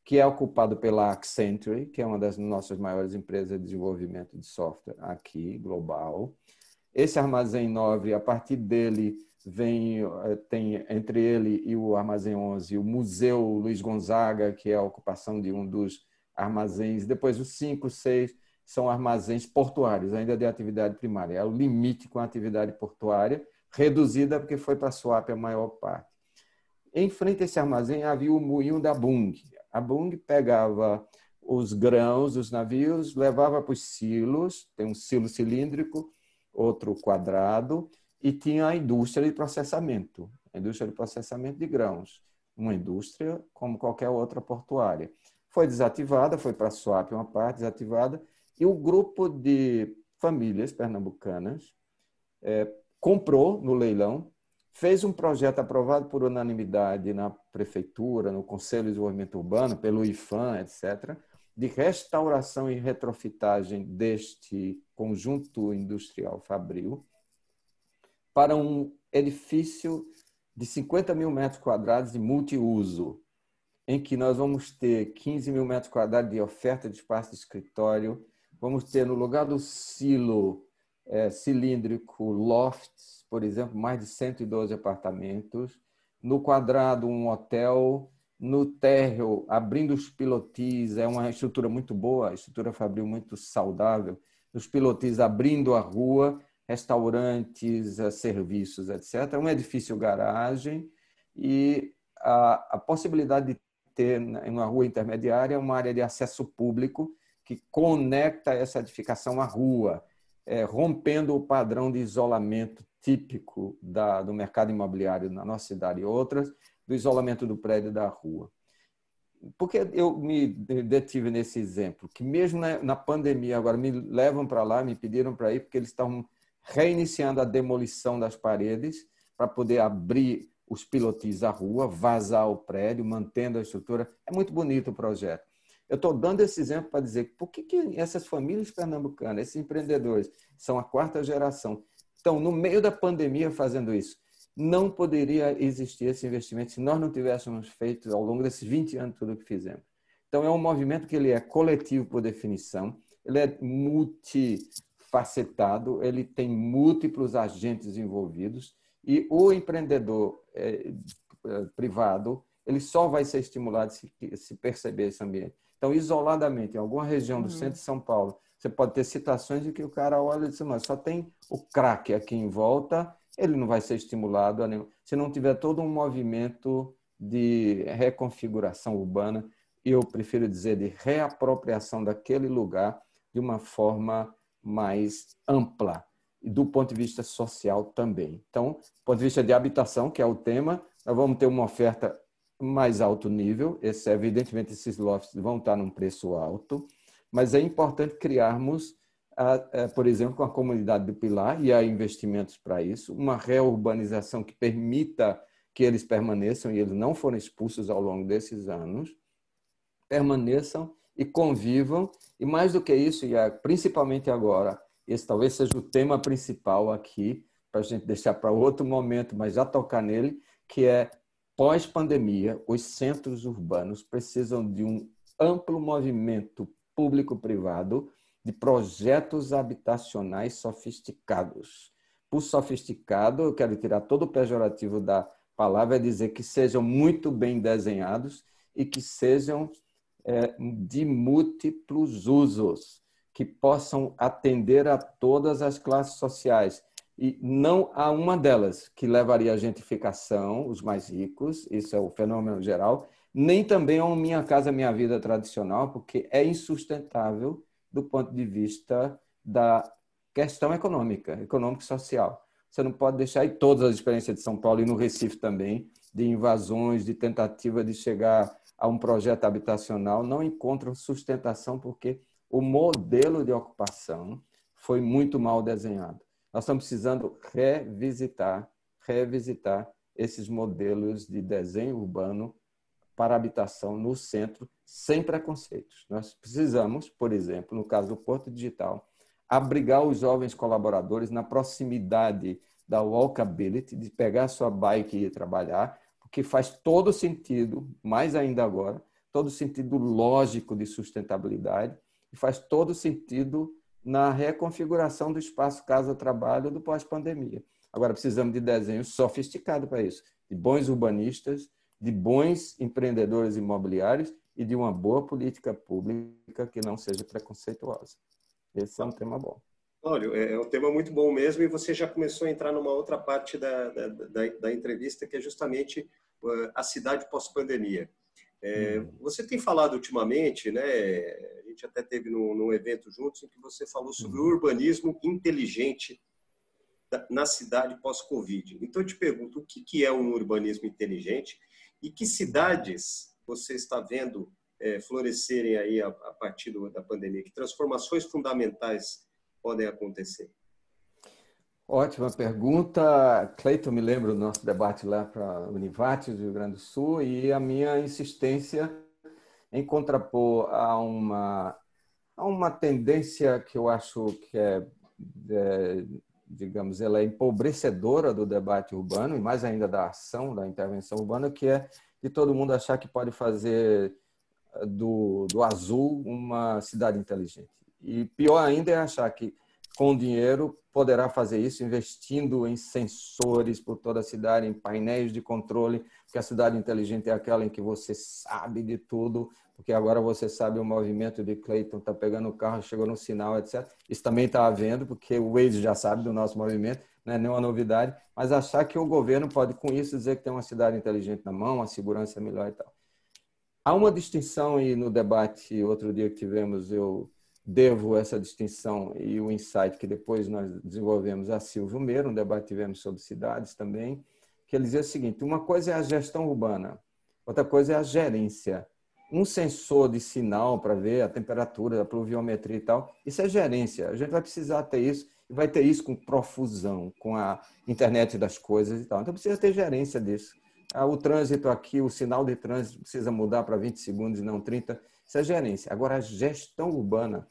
que é ocupado pela Accenture, que é uma das nossas maiores empresas de desenvolvimento de software aqui, global. Esse Armazém 9, a partir dele, vem eh, tem entre ele e o Armazém 11 o Museu Luiz Gonzaga, que é a ocupação de um dos armazéns. Depois os 5, 6 são armazéns portuários, ainda de atividade primária. É o limite com a atividade portuária, reduzida porque foi para a SWAP a maior parte. Em frente a esse armazém havia o moinho da Bung. A Bung pegava os grãos dos navios, levava para os silos, tem um silo cilíndrico, outro quadrado, e tinha a indústria de processamento, a indústria de processamento de grãos, uma indústria como qualquer outra portuária. Foi desativada, foi para a SWAP uma parte desativada, e o grupo de famílias pernambucanas é, comprou no leilão, fez um projeto aprovado por unanimidade na prefeitura, no Conselho de Desenvolvimento Urbano, pelo IFAM, etc., de restauração e retrofitagem deste conjunto industrial fabril, para um edifício de 50 mil metros quadrados de multiuso, em que nós vamos ter 15 mil metros quadrados de oferta de espaço de escritório, vamos ter no lugar do silo é, cilíndrico lofts, por exemplo, mais de 112 apartamentos, no quadrado um hotel, no térreo abrindo os pilotis, é uma estrutura muito boa, estrutura fabril muito saudável, os pilotis abrindo a rua restaurantes, eh, serviços, etc. Um edifício garagem e a, a possibilidade de ter em uma rua intermediária uma área de acesso público que conecta essa edificação à rua, é, rompendo o padrão de isolamento típico da, do mercado imobiliário na nossa cidade e outras, do isolamento do prédio da rua. Por que eu me detive nesse exemplo? Que mesmo na, na pandemia, agora me levam para lá, me pediram para ir, porque eles estavam reiniciando a demolição das paredes para poder abrir os pilotis à rua, vazar o prédio, mantendo a estrutura. É muito bonito o projeto. Eu estou dando esse exemplo para dizer por que, que essas famílias pernambucanas, esses empreendedores, são a quarta geração, estão no meio da pandemia fazendo isso. Não poderia existir esse investimento se nós não tivéssemos feito ao longo desses 20 anos tudo o que fizemos. Então é um movimento que ele é coletivo por definição, ele é multi facetado, ele tem múltiplos agentes envolvidos e o empreendedor é, é, privado ele só vai ser estimulado se, se, perceber esse ambiente. Então, isoladamente, em alguma região do uhum. centro de São Paulo, você pode ter situações de que o cara olha e diz, mas só tem o crack aqui em volta, ele não vai ser estimulado a nenhum. Se não tiver todo um movimento de reconfiguração urbana, eu prefiro dizer de reapropriação daquele lugar de uma forma mais ampla e do ponto de vista social também. Então, do ponto de vista de habitação, que é o tema, nós vamos ter uma oferta mais alto nível. Esse, evidentemente, esses lofts vão estar num preço alto, mas é importante criarmos, por exemplo, com a comunidade do Pilar, e há investimentos para isso, uma reurbanização que permita que eles permaneçam e eles não foram expulsos ao longo desses anos, permaneçam e convivam. E mais do que isso, e principalmente agora, esse talvez seja o tema principal aqui, para a gente deixar para outro momento, mas já tocar nele, que é pós-pandemia, os centros urbanos precisam de um amplo movimento público-privado de projetos habitacionais sofisticados. Por sofisticado, eu quero tirar todo o pejorativo da palavra, é dizer que sejam muito bem desenhados e que sejam é, de múltiplos usos, que possam atender a todas as classes sociais, e não há uma delas que levaria à gentrificação, os mais ricos, isso é o fenômeno geral, nem também a Minha Casa Minha Vida tradicional, porque é insustentável do ponto de vista da questão econômica, econômico e social. Você não pode deixar aí todas as experiências de São Paulo e no Recife também, de invasões, de tentativa de chegar a um projeto habitacional, não encontram sustentação porque o modelo de ocupação foi muito mal desenhado. Nós estamos precisando revisitar, revisitar esses modelos de desenho urbano para habitação no centro, sem preconceitos. Nós precisamos, por exemplo, no caso do Porto Digital, abrigar os jovens colaboradores na proximidade da walkability, de pegar sua bike e ir trabalhar, porque faz todo sentido, mais ainda agora, todo sentido lógico de sustentabilidade e faz todo sentido na reconfiguração do espaço casa-trabalho do pós-pandemia. Agora, precisamos de desenho sofisticado para isso, de bons urbanistas, de bons empreendedores imobiliários e de uma boa política pública que não seja preconceituosa. Esse é um tema bom. Olha, é, é um tema muito bom mesmo e você já começou a entrar numa outra parte da, da, da, da entrevista, que é justamente uh, a cidade pós-pandemia. É. Você tem falado ultimamente, né, gente até teve num, num evento juntos em que você falou sobre uhum. o urbanismo inteligente na cidade pós-Covid. Então, eu te pergunto, o que é um urbanismo inteligente e que cidades você está vendo é, florescerem aí a, a partir do, da pandemia? Que transformações fundamentais podem acontecer? Ótima pergunta. Cleiton, me lembro do nosso debate lá para a Univates, do Rio Grande do Sul, e a minha insistência em contrapor a uma, a uma tendência que eu acho que é, é, digamos, ela é empobrecedora do debate urbano e mais ainda da ação, da intervenção urbana, que é de todo mundo achar que pode fazer do, do azul uma cidade inteligente. E pior ainda é achar que com dinheiro poderá fazer isso investindo em sensores por toda a cidade, em painéis de controle, porque a cidade inteligente é aquela em que você sabe de tudo, porque agora você sabe o movimento de Clayton, está pegando o carro, chegou no sinal, etc. Isso também está havendo, porque o Waze já sabe do nosso movimento, não é nenhuma novidade, mas achar que o governo pode, com isso, dizer que tem uma cidade inteligente na mão, a segurança é melhor e tal. Há uma distinção, e no debate, outro dia que tivemos, eu devo essa distinção e o insight que depois nós desenvolvemos a Silvio Meiro, um debate tivemos sobre cidades também, que ele dizia o seguinte, uma coisa é a gestão urbana, outra coisa é a gerência um sensor de sinal para ver a temperatura, a pluviometria e tal, isso é gerência. A gente vai precisar ter isso e vai ter isso com profusão, com a internet das coisas e tal. Então precisa ter gerência disso. Ah, o trânsito aqui, o sinal de trânsito precisa mudar para 20 segundos e não 30. Isso é gerência. Agora, a gestão urbana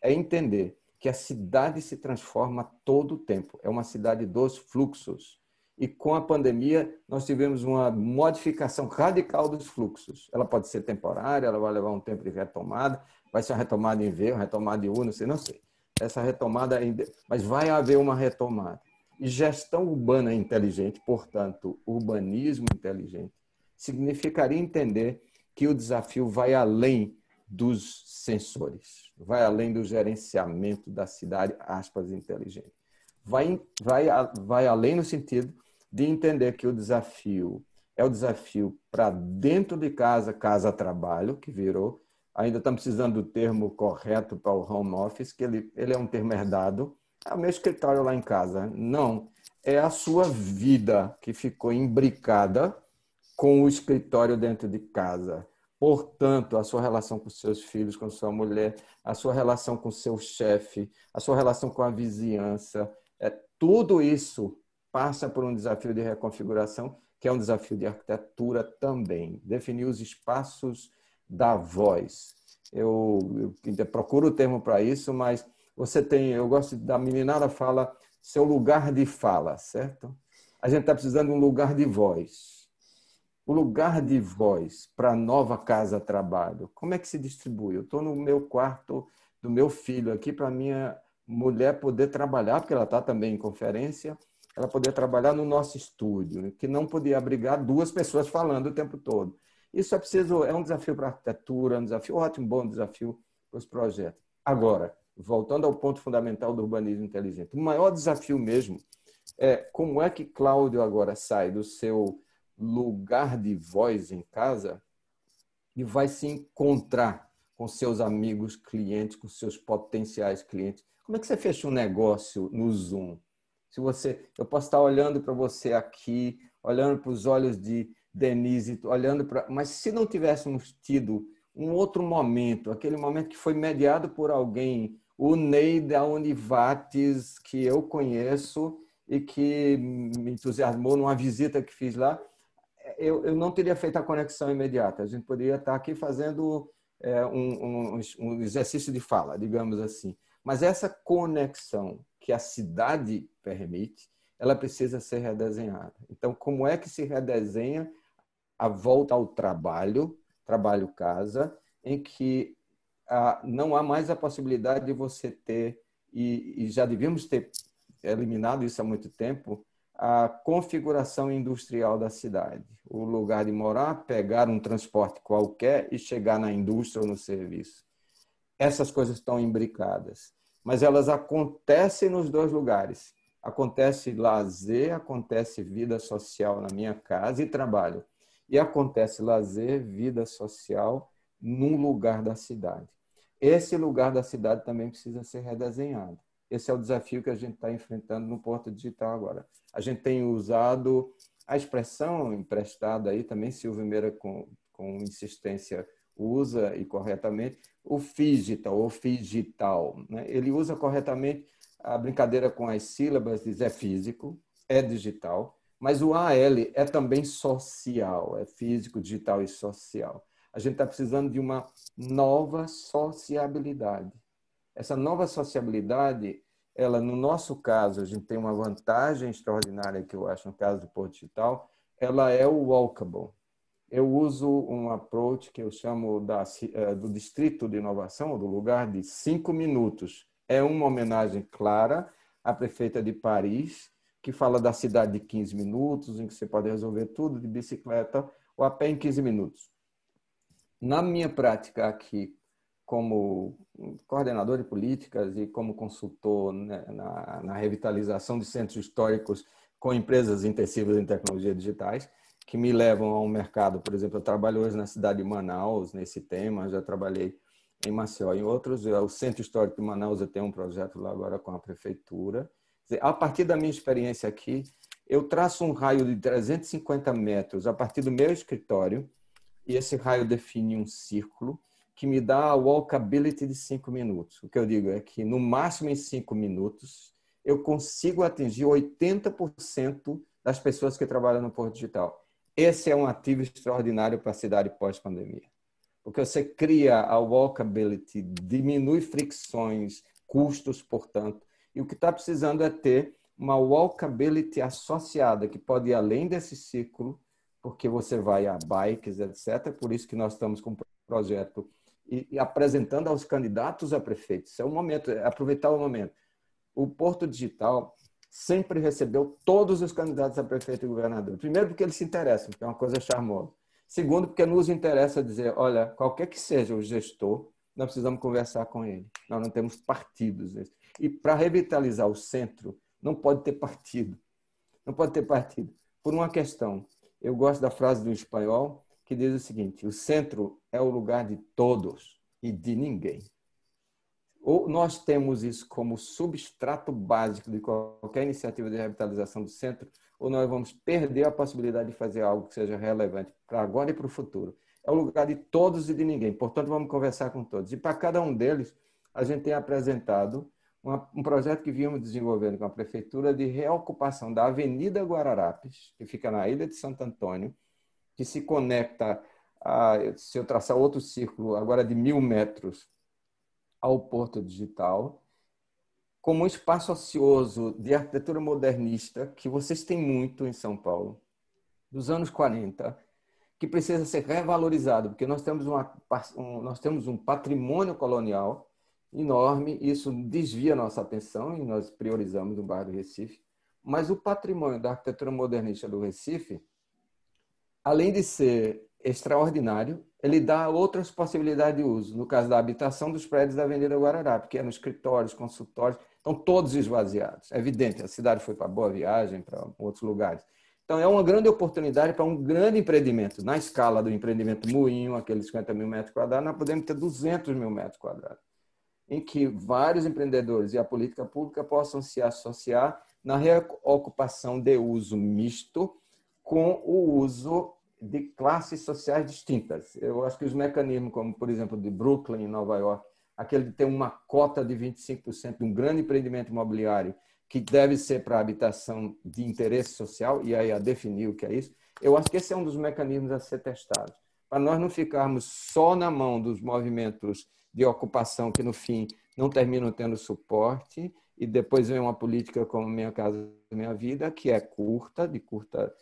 é entender que a cidade se transforma todo o tempo. É uma cidade dos fluxos e com a pandemia nós tivemos uma modificação radical dos fluxos. Ela pode ser temporária, ela vai levar um tempo de retomada, vai ser uma retomada em V, uma retomada em U, não sei, não sei. Essa retomada, mas vai haver uma retomada. E gestão urbana inteligente, portanto, urbanismo inteligente, significaria entender que o desafio vai além dos sensores, vai além do gerenciamento da cidade, aspas, inteligente. Vai, vai, vai além no sentido de entender que o desafio é o desafio para dentro de casa, casa-trabalho, que virou. Ainda estamos precisando do termo correto para o home office, que ele, ele é um termo herdado. É o meu escritório lá em casa. Não, é a sua vida que ficou imbricada com o escritório dentro de casa. Portanto, a sua relação com seus filhos, com sua mulher, a sua relação com seu chefe, a sua relação com a vizinhança, é tudo isso passa por um desafio de reconfiguração, que é um desafio de arquitetura também. Definir os espaços da voz. Eu, eu procuro o termo para isso, mas você tem, eu gosto da meninada fala, seu lugar de fala, certo? A gente está precisando de um lugar de voz. O lugar de voz para a nova casa trabalho, como é que se distribui? Eu estou no meu quarto do meu filho aqui para minha mulher poder trabalhar, porque ela está também em conferência, ela poder trabalhar no nosso estúdio, que não podia abrigar duas pessoas falando o tempo todo. Isso é preciso, é um desafio para a arquitetura, um desafio ótimo, bom desafio para os projetos. Agora, voltando ao ponto fundamental do urbanismo inteligente, o maior desafio mesmo é como é que Cláudio agora sai do seu lugar de voz em casa e vai se encontrar com seus amigos clientes, com seus potenciais clientes. Como é que você fecha um negócio no Zoom? Se você, eu posso estar olhando para você aqui, olhando para os olhos de Denise, olhando para, mas se não tivéssemos tido um outro momento, aquele momento que foi mediado por alguém, o Ney da Univates, que eu conheço e que me entusiasmou numa visita que fiz lá, eu, eu não teria feito a conexão imediata. A gente poderia estar aqui fazendo é, um, um, um exercício de fala, digamos assim. Mas essa conexão que a cidade permite, ela precisa ser redesenhada. Então, como é que se redesenha a volta ao trabalho, trabalho-casa, em que ah, não há mais a possibilidade de você ter, e, e já devíamos ter eliminado isso há muito tempo, a configuração industrial da cidade. O lugar de morar, pegar um transporte qualquer e chegar na indústria ou no serviço. Essas coisas estão imbricadas, mas elas acontecem nos dois lugares. Acontece lazer, acontece vida social na minha casa e trabalho. E acontece lazer, vida social num lugar da cidade. Esse lugar da cidade também precisa ser redesenhado. Esse é o desafio que a gente está enfrentando no Porto Digital agora. A gente tem usado a expressão emprestada aí também, Silvio Meira com, com insistência usa e corretamente, o digital ou digital. Né? Ele usa corretamente a brincadeira com as sílabas, diz é físico, é digital, mas o AL é também social, é físico, digital e social. A gente está precisando de uma nova sociabilidade. Essa nova sociabilidade, ela, no nosso caso, a gente tem uma vantagem extraordinária que eu acho no caso do Porto Digital, ela é o walkable. Eu uso um approach que eu chamo da, eh, do distrito de inovação, do lugar de cinco minutos. É uma homenagem clara à prefeita de Paris, que fala da cidade de 15 minutos, em que você pode resolver tudo de bicicleta ou a pé em 15 minutos. Na minha prática aqui, como coordenador de políticas e como consultor né, na, na, revitalização de centros históricos com empresas intensivas em tecnologias digitais, que me levam ao mercado, por exemplo, eu trabalho hoje na cidade de Manaus nesse tema, já trabalhei em Maceió em outros, o Centro Histórico de Manaus eu tenho um projeto lá agora com a prefeitura. A partir da minha experiência aqui, eu traço um raio de 350 metros a partir do meu escritório, e esse raio define um círculo que me dá a walkability de cinco minutos. O que eu digo é que, no máximo em cinco minutos, eu consigo atingir 80% das pessoas que trabalham no Porto Digital. Esse é um ativo extraordinário para a cidade pós-pandemia. Porque você cria a walkability, diminui fricções, custos, portanto, e o que está precisando é ter uma walkability associada, que pode ir além desse ciclo, porque você vai a bikes, etc. Por isso que nós estamos com um projeto e, e apresentando aos candidatos a prefeitos. É o momento, é aproveitar o momento. O Porto Digital sempre recebeu todos os candidatos a prefeito e governador. Primeiro, porque eles se interessam, que é uma coisa charmosa. Segundo, porque nos interessa dizer, olha, qualquer que seja o gestor, nós precisamos conversar com ele. Nós não temos partidos. E para revitalizar o centro, não pode ter partido. Não pode ter partido. Por uma questão eu gosto da frase do espanhol que diz o seguinte: o centro é o lugar de todos e de ninguém. Ou nós temos isso como substrato básico de qualquer iniciativa de revitalização do centro, ou nós vamos perder a possibilidade de fazer algo que seja relevante para agora e para o futuro. É o lugar de todos e de ninguém. Portanto, vamos conversar com todos. E para cada um deles, a gente tem apresentado uma, um projeto que vimos desenvolvendo com a prefeitura de reocupação da Avenida Guararapes, que fica na Ilha de Santo Antônio, que se conecta, a, se eu traçar outro círculo, agora de mil metros, ao Porto Digital, como um espaço ocioso de arquitetura modernista, que vocês têm muito em São Paulo, dos anos 40, que precisa ser revalorizado, porque nós temos, uma, um, nós temos um patrimônio colonial enorme, isso desvia nossa atenção e nós priorizamos o bairro do Recife, mas o patrimônio da arquitetura modernista do Recife, além de ser extraordinário, ele dá outras possibilidades de uso. No caso da habitação dos prédios da Avenida Guararapes, que eram escritórios, consultórios, estão todos esvaziados. É evidente, a cidade foi para Boa Viagem, para outros lugares. Então, é uma grande oportunidade para um grande empreendimento. Na escala do empreendimento Moinho, aqueles 50 mil metros quadrados, nós podemos ter 200 mil metros quadrados, em que vários empreendedores e a política pública possam se associar na reocupação de uso misto com o uso de classes sociais distintas. Eu acho que os mecanismos, como por exemplo de Brooklyn, em Nova York, aquele de ter uma cota de 25% de um grande empreendimento imobiliário que deve ser para habitação de interesse social, e aí a definir o que é isso, eu acho que esse é um dos mecanismos a ser testado. Para nós não ficarmos só na mão dos movimentos de ocupação que, no fim, não terminam tendo suporte, e depois vem uma política como Minha Casa Minha Vida, que é curta, de curta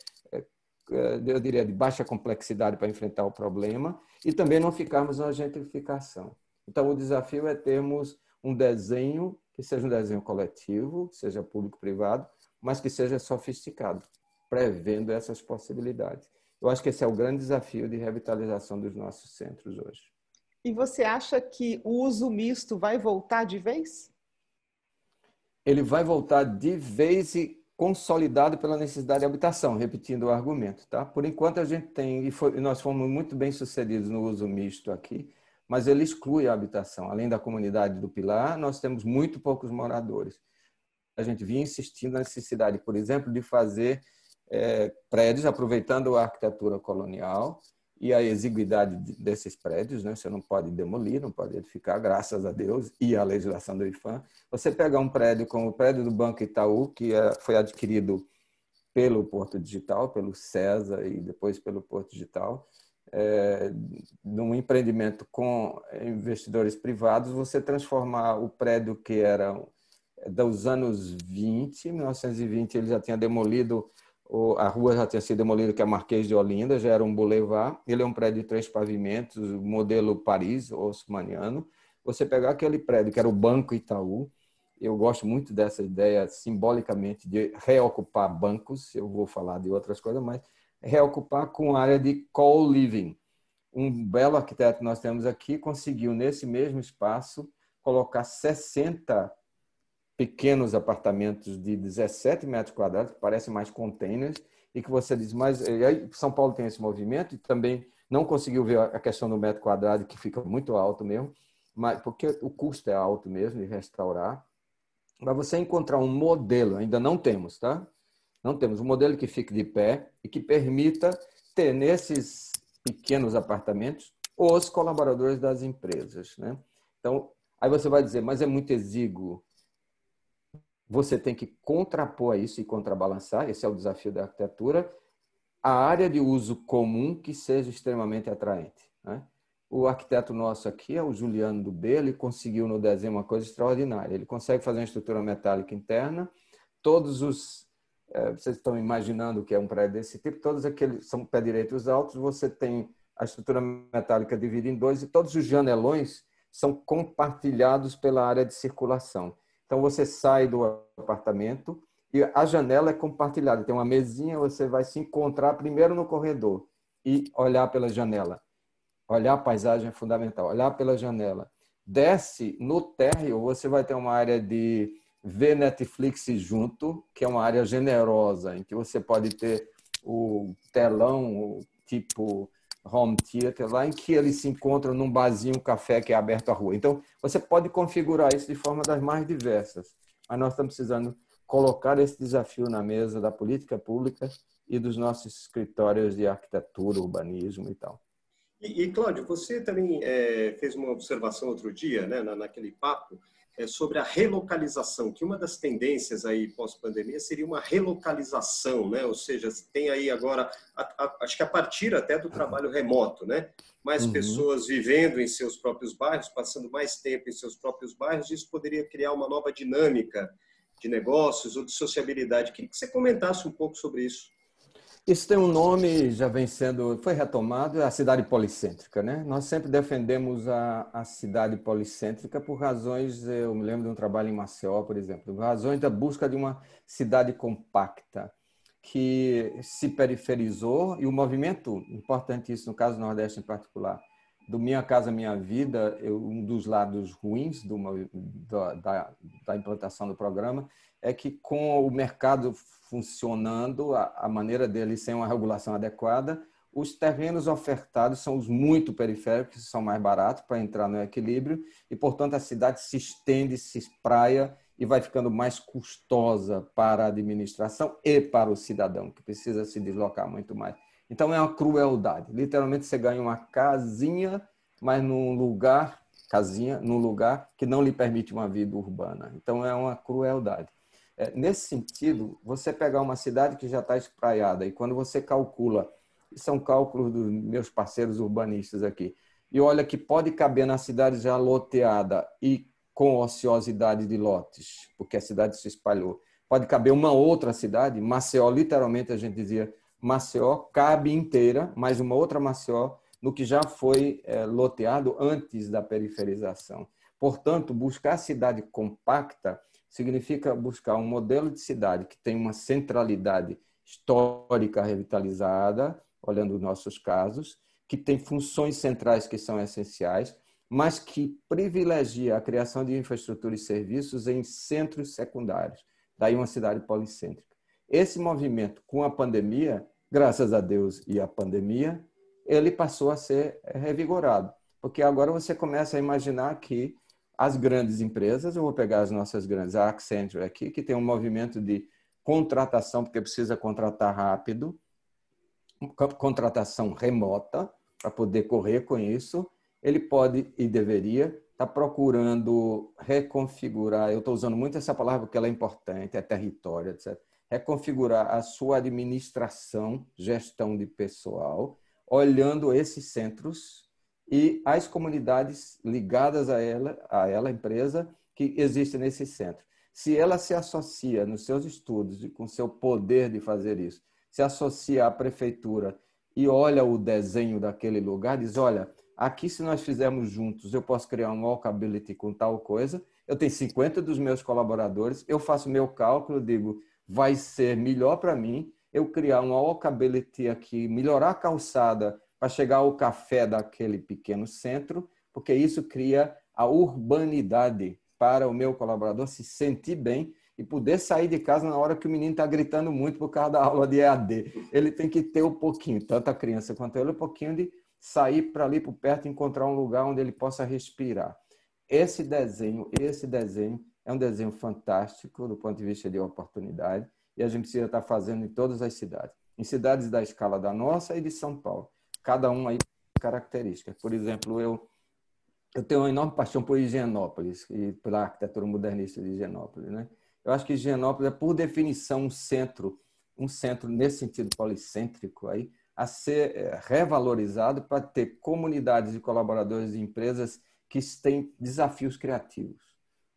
eu diria, de baixa complexidade para enfrentar o problema e também não ficarmos na gentrificação. Então, o desafio é termos um desenho que seja um desenho coletivo, seja público-privado, mas que seja sofisticado, prevendo essas possibilidades. Eu acho que esse é o grande desafio de revitalização dos nossos centros hoje. E você acha que o uso misto vai voltar de vez? Ele vai voltar de vez e consolidado pela necessidade de habitação, repetindo o argumento. Tá? Por enquanto, a gente tem, e, foi, nós fomos muito bem sucedidos no uso misto aqui, mas ele exclui a habitação. Além da comunidade do Pilar, nós temos muito poucos moradores. A gente vinha insistindo na necessidade, por exemplo, de fazer é, prédios aproveitando a arquitetura colonial e a exiguidade desses prédios, né? Você não pode demolir, não pode edificar, graças a Deus e a legislação do IFAM. Você pegar um prédio como o prédio do Banco Itaú, que é, foi adquirido pelo Porto Digital, pelo César e depois pelo Porto Digital, é, num empreendimento com investidores privados, você transformar o prédio que era dos anos 20, 1920, ele já tinha demolido a rua já tinha sido demolida, que é a Marquês de Olinda, já era um boulevard. Ele é um prédio de três pavimentos, modelo Paris, osmaniano. Você pegar aquele prédio, que era o Banco Itaú, eu gosto muito dessa ideia, simbolicamente, de reocupar bancos, eu vou falar de outras coisas, mas reocupar com área de co-living. Um belo arquiteto que nós temos aqui conseguiu, nesse mesmo espaço, colocar 60 pequenos apartamentos de 17 metros quadrados, que parecem mais containers, e que você diz, mas aí São Paulo tem esse movimento e também não conseguiu ver a questão do metro quadrado, que fica muito alto mesmo, mas porque o custo é alto mesmo de restaurar. Para você encontrar um modelo, ainda não temos, tá? Não temos um modelo que fique de pé e que permita ter nesses pequenos apartamentos os colaboradores das empresas, né? Então, aí você vai dizer, mas é muito exíguo você tem que contrapor a isso e contrabalançar, esse é o desafio da arquitetura, a área de uso comum que seja extremamente atraente. Né? O arquiteto nosso aqui é o Juliano do B, ele conseguiu no desenho uma coisa extraordinária. Ele consegue fazer uma estrutura metálica interna, todos os. É, vocês estão imaginando que é um prédio desse tipo, todos aqueles são pé direitos altos, você tem a estrutura metálica dividida em dois e todos os janelões são compartilhados pela área de circulação. Então você sai do apartamento e a janela é compartilhada. Tem uma mesinha, você vai se encontrar primeiro no corredor e olhar pela janela. Olhar a paisagem é fundamental. Olhar pela janela. Desce no térreo, você vai ter uma área de ver Netflix junto, que é uma área generosa, em que você pode ter o telão, tipo home theater, lá em que eles se encontram num barzinho, um café que é aberto à rua. Então, você pode configurar isso de forma das mais diversas. Mas nós estamos precisando colocar esse desafio na mesa da política pública e dos nossos escritórios de arquitetura, urbanismo e tal. E, e Cláudio, você também é, fez uma observação outro dia, né, na, naquele papo, é, sobre a relocalização, que uma das tendências aí pós-pandemia seria uma relocalização, né? Ou seja, tem aí agora, a, a, acho que a partir até do trabalho remoto, né? Mais uhum. pessoas vivendo em seus próprios bairros, passando mais tempo em seus próprios bairros, isso poderia criar uma nova dinâmica de negócios ou de sociabilidade. Queria que você comentasse um pouco sobre isso. Isso tem um nome, já vem sendo, foi retomado, é a cidade policêntrica, né? Nós sempre defendemos a, a cidade policêntrica por razões, eu me lembro de um trabalho em Maceió, por exemplo, por razões da busca de uma cidade compacta, que se periferizou, e o movimento, importante isso no caso do Nordeste em particular, do Minha Casa Minha Vida, eu, um dos lados ruins do, da, da implantação do programa é que com o mercado funcionando, a, a maneira dele sem uma regulação adequada, os terrenos ofertados são os muito periféricos, que são mais baratos para entrar no equilíbrio, e, portanto, a cidade se estende, se espraia e vai ficando mais custosa para a administração e para o cidadão, que precisa se deslocar muito mais. Então, é uma crueldade. Literalmente, você ganha uma casinha, mas num lugar, casinha, num lugar que não lhe permite uma vida urbana. Então, é uma crueldade. É, nesse sentido, você pegar uma cidade que já está espraiada e quando você calcula, são cálculos dos meus parceiros urbanistas aqui, e olha que pode caber na cidade já loteada e com ociosidade de lotes, porque a cidade se espalhou. Pode caber uma outra cidade, Maceió, literalmente a gente dizia, Maceió cabe inteira, mais uma outra Maceió, no que já foi é, loteado antes da periferização. Portanto, buscar cidade compacta significa buscar um modelo de cidade que tem uma centralidade histórica revitalizada, olhando os nossos casos, que tem funções centrais que são essenciais, mas que privilegia a criação de infraestrutura e serviços em centros secundários. Daí uma cidade policêntrica. Esse movimento, com a pandemia, graças a Deus e a pandemia, ele passou a ser revigorado. Porque agora você começa a imaginar que as grandes empresas, eu vou pegar as nossas grandes, a Accenture aqui, que tem um movimento de contratação, porque precisa contratar rápido, contratação remota, para poder correr com isso. Ele pode e deveria estar tá procurando reconfigurar, eu estou usando muito essa palavra porque ela é importante, é território, etc. Reconfigurar a sua administração, gestão de pessoal, olhando esses centros e as comunidades ligadas a ela, a ela, empresa, que existe nesse centro. Se ela se associa nos seus estudos e com seu poder de fazer isso, se associa à prefeitura e olha o desenho daquele lugar, diz: olha, aqui se nós fizermos juntos, eu posso criar um walkability com tal coisa. Eu tenho 50 dos meus colaboradores, eu faço meu cálculo, digo, vai ser melhor para mim eu criar um walkability aqui, melhorar a calçada para chegar ao café daquele pequeno centro, porque isso cria a urbanidade para o meu colaborador se sentir bem e poder sair de casa na hora que o menino está gritando muito por causa da aula de EAD. Ele tem que ter um pouquinho, tanto a criança quanto ele, um pouquinho de sair para ali por perto encontrar um lugar onde ele possa respirar. Esse desenho, esse desenho é um desenho fantástico do ponto de vista de oportunidade e a gente precisa estar tá fazendo em todas as cidades, em cidades da escala da nossa e de São Paulo cada um aí características. Por exemplo, eu eu tenho uma enorme paixão por Higienópolis e pela arquitetura modernista de Higienópolis, né? Eu acho que Higienópolis é por definição um centro, um centro nesse sentido policêntrico aí, a ser é, revalorizado para ter comunidades de colaboradores e empresas que têm desafios criativos.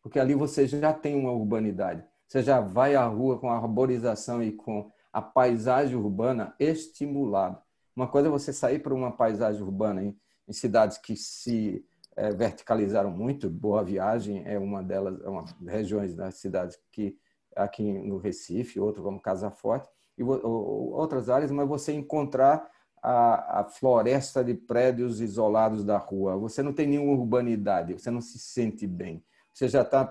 Porque ali você já tem uma urbanidade. Você já vai à rua com a arborização e com a paisagem urbana estimulado. Uma coisa é você sair para uma paisagem urbana em, em cidades que se é, verticalizaram muito. Boa Viagem é uma delas, é uma regiões das cidades que aqui no Recife, outro como Casa Forte e outras áreas, mas você encontrar a, a, floresta de prédios isolados da rua. Você não tem nenhuma urbanidade, você não se sente bem. Você já está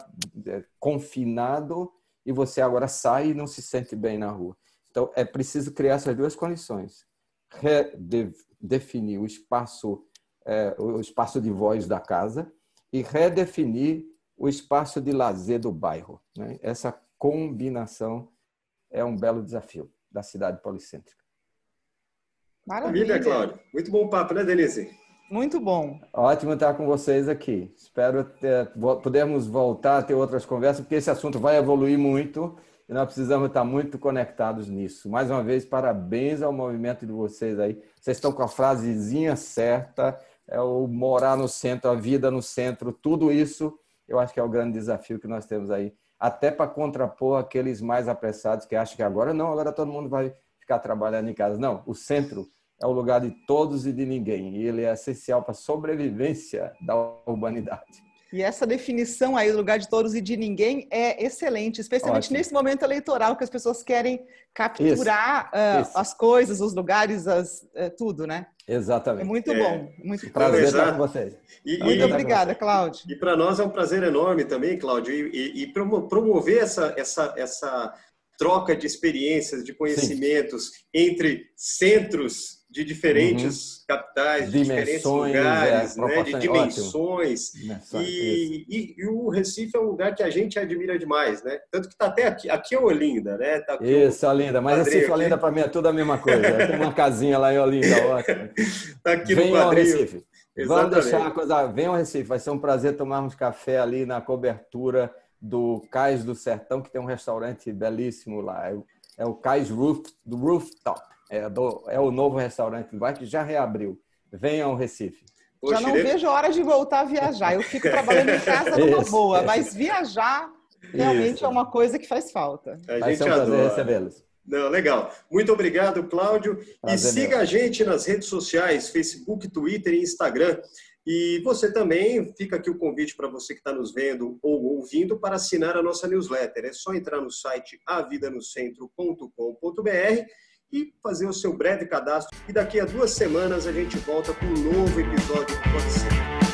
é, confinado e você agora sai e não se sente bem na rua. Então, é preciso criar essas duas condições redefinir o espaço, é, o espaço de voz da casa e redefinir o espaço de lazer do bairro. Né? Essa combinação é um belo desafio da cidade policêntrica. Maravilha, Cláudio. Muito bom papo, né, Denise? Muito bom. Ótimo estar com vocês aqui. Espero ter, podermos voltar a ter outras conversas, porque esse assunto vai evoluir muito e nós precisamos estar muito conectados nisso. Mais uma vez, parabéns ao movimento de vocês aí. Vocês estão com a frasezinha certa, é o morar no centro, a vida no centro, tudo isso, eu acho que é o grande desafio que nós temos aí, até para contrapor aqueles mais apressados que acham que agora não, agora todo mundo vai ficar trabalhando em casa. Não, o centro é o lugar de todos e de ninguém, e ele é essencial para a sobrevivência da humanidade. E essa definição aí do lugar de todos e de ninguém é excelente, especialmente Ótimo. nesse momento eleitoral que as pessoas querem capturar isso, uh, isso. as coisas, os lugares, as, uh, tudo, né? Exatamente. É muito bom. Muito prazer estar com vocês. E, muito obrigada, Cláudio. E para nós é um prazer enorme também, Cláudio, e, e, e promover essa, essa, essa troca de experiências, de conhecimentos Sim. entre centros de diferentes uhum. capitais, de diferentes lugares, é, né? de dimensões. E, e, e, o Recife é um lugar que a gente admira demais, né? Tanto que está até aqui. Aqui é Olinda, né? Tá Isso, Olinda. Mas Recife e Olinda, para mim, é tudo a mesma coisa. Tem uma casinha lá em Olinda, [laughs] ótimo. tá aqui Venham no quadril. ao Recife. Exatamente. Vamos deixar uma coisa... Venham ao Recife. Vai ser um prazer tomarmos café ali na cobertura do Cais do Sertão, que tem um restaurante belíssimo lá. É, é o Cais Roof, do Rooftop. É, do, é o novo restaurante do que já reabriu. Venha ao Recife. Já não vejo a hora de voltar a viajar. Eu fico trabalhando em casa numa [laughs] isso, boa, isso. mas viajar realmente isso. é uma coisa que faz falta. A Vai gente ser um prazer recebê-los. Não, legal. Muito obrigado, Cláudio. Prazer e siga meu. a gente nas redes sociais, Facebook, Twitter e Instagram. E você também, fica aqui o convite para você que está nos vendo ou ouvindo para assinar a nossa newsletter. É só entrar no site avidanocentro.com.br e fazer o seu breve cadastro. E daqui a duas semanas a gente volta com um novo episódio do Pode Ser.